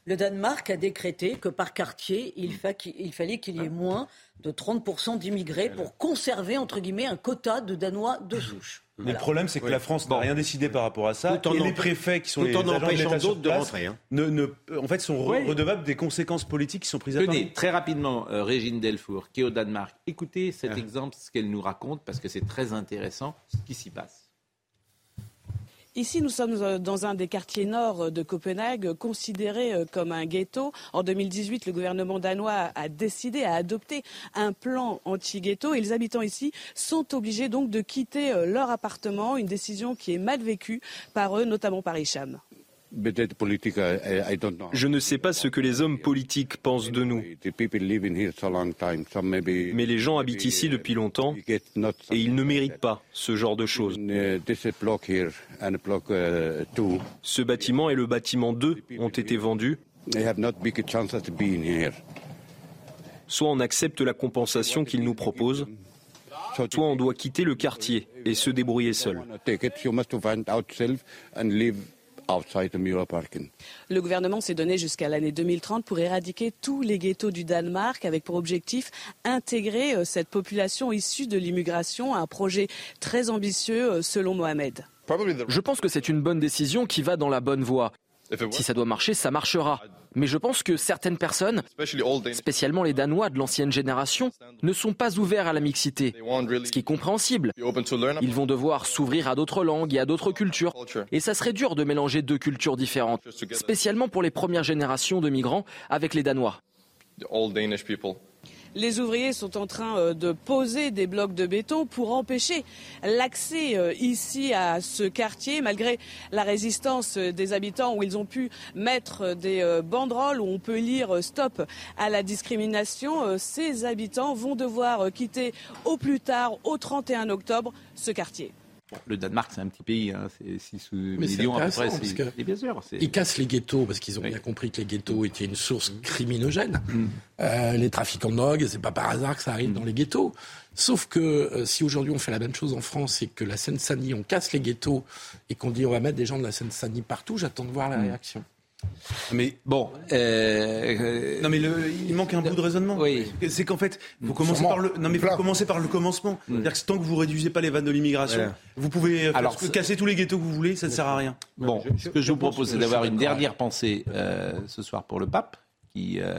Le Danemark a décrété que par quartier, il, fa- qu'il- il fallait qu'il y ait moins de 30% d'immigrés pour conserver, entre guillemets, un quota de Danois de souche. Mais le problème, c'est que la France n'a rien décidé par rapport à ça. Tout en et les préfets, qui sont les en agents de empêchant l'État sur d'autres de rentrer, hein. ne, ne- en fait, sont Oui. redevables des conséquences politiques qui sont prises à part. Tenez, très rapidement, euh, Régine Delfour, qui est au Danemark. Écoutez cet Ah. exemple, ce qu'elle nous raconte, parce que c'est très intéressant ce qui s'y passe. Ici, nous sommes euh, dans un des quartiers nord euh, de Copenhague, considéré euh, comme un ghetto. En 2018, le gouvernement danois a décidé, a adopté un plan anti-ghetto et les habitants ici sont obligés donc de quitter leur appartement, une décision qui est mal vécue par eux, notamment par Hicham. Je ne sais pas ce que les hommes politiques pensent de nous. Mais les gens habitent ici depuis longtemps et ils ne méritent pas ce genre de choses. Ce bâtiment et le bâtiment 2 ont été vendus. Soit on accepte la compensation qu'ils nous proposent, soit on doit quitter le quartier et se débrouiller seul. Le gouvernement s'est donné jusqu'à l'année 2030 pour éradiquer tous les ghettos du Danemark avec pour objectif intégrer euh, cette population issue de l'immigration à un projet très ambitieux euh, selon Mohamed. Je pense que c'est une bonne décision qui va dans la bonne voie. Si ça doit marcher, ça marchera. Mais je pense que certaines personnes, spécialement les Danois de l'ancienne génération, ne sont pas ouverts à la mixité, ce qui est compréhensible. Ils vont devoir s'ouvrir à d'autres langues et à d'autres cultures. Et ça serait dur de mélanger deux cultures différentes, spécialement pour les premières générations de migrants avec les Danois. Les ouvriers sont en train euh, de poser des blocs de béton pour empêcher l'accès euh, ici à ce quartier, malgré la résistance euh, des habitants où ils ont pu mettre des banderoles où on peut lire stop à la discrimination. Ces habitants vont devoir quitter au plus tard, au 31 octobre, ce quartier. Bon, le Danemark, c'est un petit pays, hein, c'est 6 Mais c'est millions à peu près. parce c'est- que Et bien sûr. c'est- Ils cassent les ghettos parce qu'ils ont bien compris que les ghettos étaient une source criminogène. Euh, les trafiquants de drogue, c'est pas par hasard que ça arrive dans les ghettos. Sauf que euh, si aujourd'hui on fait la même chose en France et que la Seine-Saint-Denis, on casse les ghettos et qu'on dit on va mettre des gens de la Seine-Saint-Denis partout, j'attends de voir la réaction. Mais bon, euh, non mais le- il manque un bout de raisonnement. Oui. C'est qu'en fait, vous commencez Sûrement. par le, non mais faut commencer par le commencement. C'est-à-dire que tant que vous réduisez pas les vannes de l'immigration, Voilà. vous pouvez euh, Alors, casser tous les ghettos que vous voulez, ça ne sert à rien. Bon, ce que je vous propose, c'est d'avoir une dernière pensée euh, ce soir pour le pape, qui euh,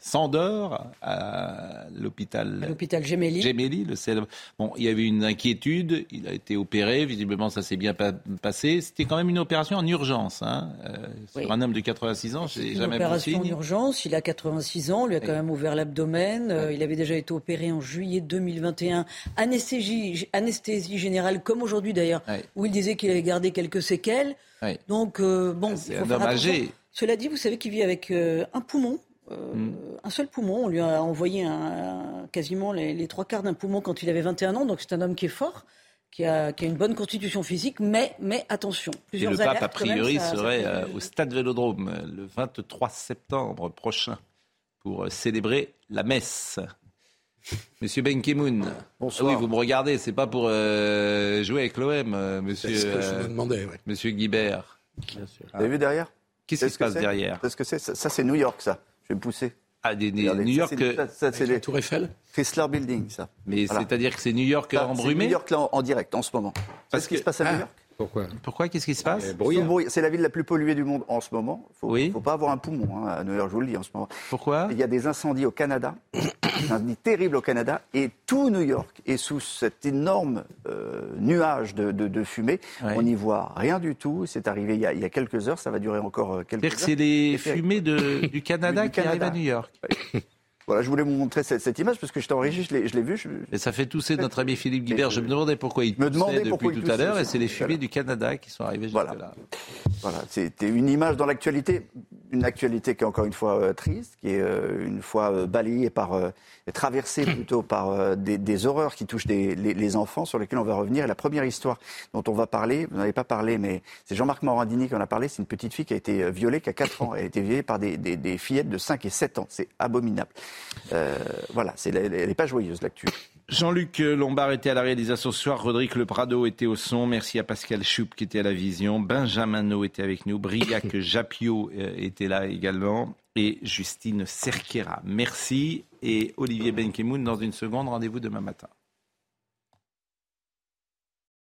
s'endort à l'hôpital. L'hôpital Gemelli. Gemelli, le célèbre. Bon, il y avait une inquiétude, il a été opéré, visiblement ça s'est bien pa- passé. C'était quand même une opération en urgence, hein, euh, sur Oui. un homme de 86 ans, j'ai Une jamais bon opération en urgence, il a 86 ans, on lui a quand même ouvert l'abdomen, euh, il avait déjà été opéré en juillet 2021, anesthésie, anesthésie générale, comme aujourd'hui d'ailleurs, où il disait qu'il avait gardé quelques séquelles. Donc, bon, C'est il faut un faire homme attention. âgé. Cela dit, vous savez qu'il vit avec euh, un poumon Hmm. Un seul poumon. On lui a envoyé quasiment les, trois quarts d'un poumon quand il avait 21 ans. Donc c'est un homme qui est fort. Qui a, une bonne constitution physique, mais, mais attention. Plusieurs Et le pape, a priori, serait au stade Vélodrome le 23 septembre prochain pour célébrer la messe. Monsieur Ben Bonsoir. Ah oui, vous me regardez, c'est pas pour euh, jouer avec l'OM, euh, monsieur, ce que je me demandais, monsieur Guibert. Bien sûr. Vous avez vu derrière? Qu'est-ce qui se passe derrière ce que c'est Ça, c'est New York, ça. Je vais me pousser. Ah, des, New York. Ça, c'est les Tour Eiffel Chrysler Building, ça. Mais c'est-à-dire que c'est New York embrumé New York là, en, direct, en ce moment. Qu'est-ce qui se passe à New ah. York? Pourquoi Pourquoi? Qu'est-ce qui se passe? C'est la ville la plus polluée du monde en ce moment. Il ne faut pas avoir un poumon hein, à New York, je vous le dis en ce moment. Pourquoi? Il y a des incendies au Canada, <coughs> des incendies terribles au Canada, et tout New York est sous cet énorme euh, nuage de, fumée. On n'y voit rien du tout. C'est arrivé il y, a, quelques heures, ça va durer encore euh, quelques heures. C'est les fumées <coughs> du Canada qui arrivent à New York. Voilà, je voulais vous montrer cette, image parce que j'étais en régie, je l'ai vu. Et ça fait tousser notre ami Philippe Guibert. Je me demandais pourquoi il me demandait depuis tout à l'heure, et c'est les fumées du Canada qui sont arrivées voilà. là. Voilà, c'était une image dans l'actualité, une actualité qui est encore une fois euh, triste, qui est euh, une fois euh, balayée par, traversée <coughs> plutôt par des, horreurs qui touchent les, enfants, sur lesquels on va revenir. Et la première histoire dont on va parler, vous n'avez pas parlé, mais c'est Jean-Marc Morandini qui en a parlé. C'est une petite fille qui a été violée, qui a 4 <coughs> ans, elle a été violée par des, des fillettes de 5 et 7 ans. C'est abominable. Euh, voilà, elle n'est pas joyeuse l'actu. Jean-Luc Lombard était à la réalisation ce soir, Rodrigue Le Prado était au son, merci à Pascal Choup qui était à la vision, Benjamin était avec nous, Briac <coughs> Japio euh, était là également et Justine Cerquera. Merci et Olivier Benkemoun dans une seconde, rendez-vous demain matin.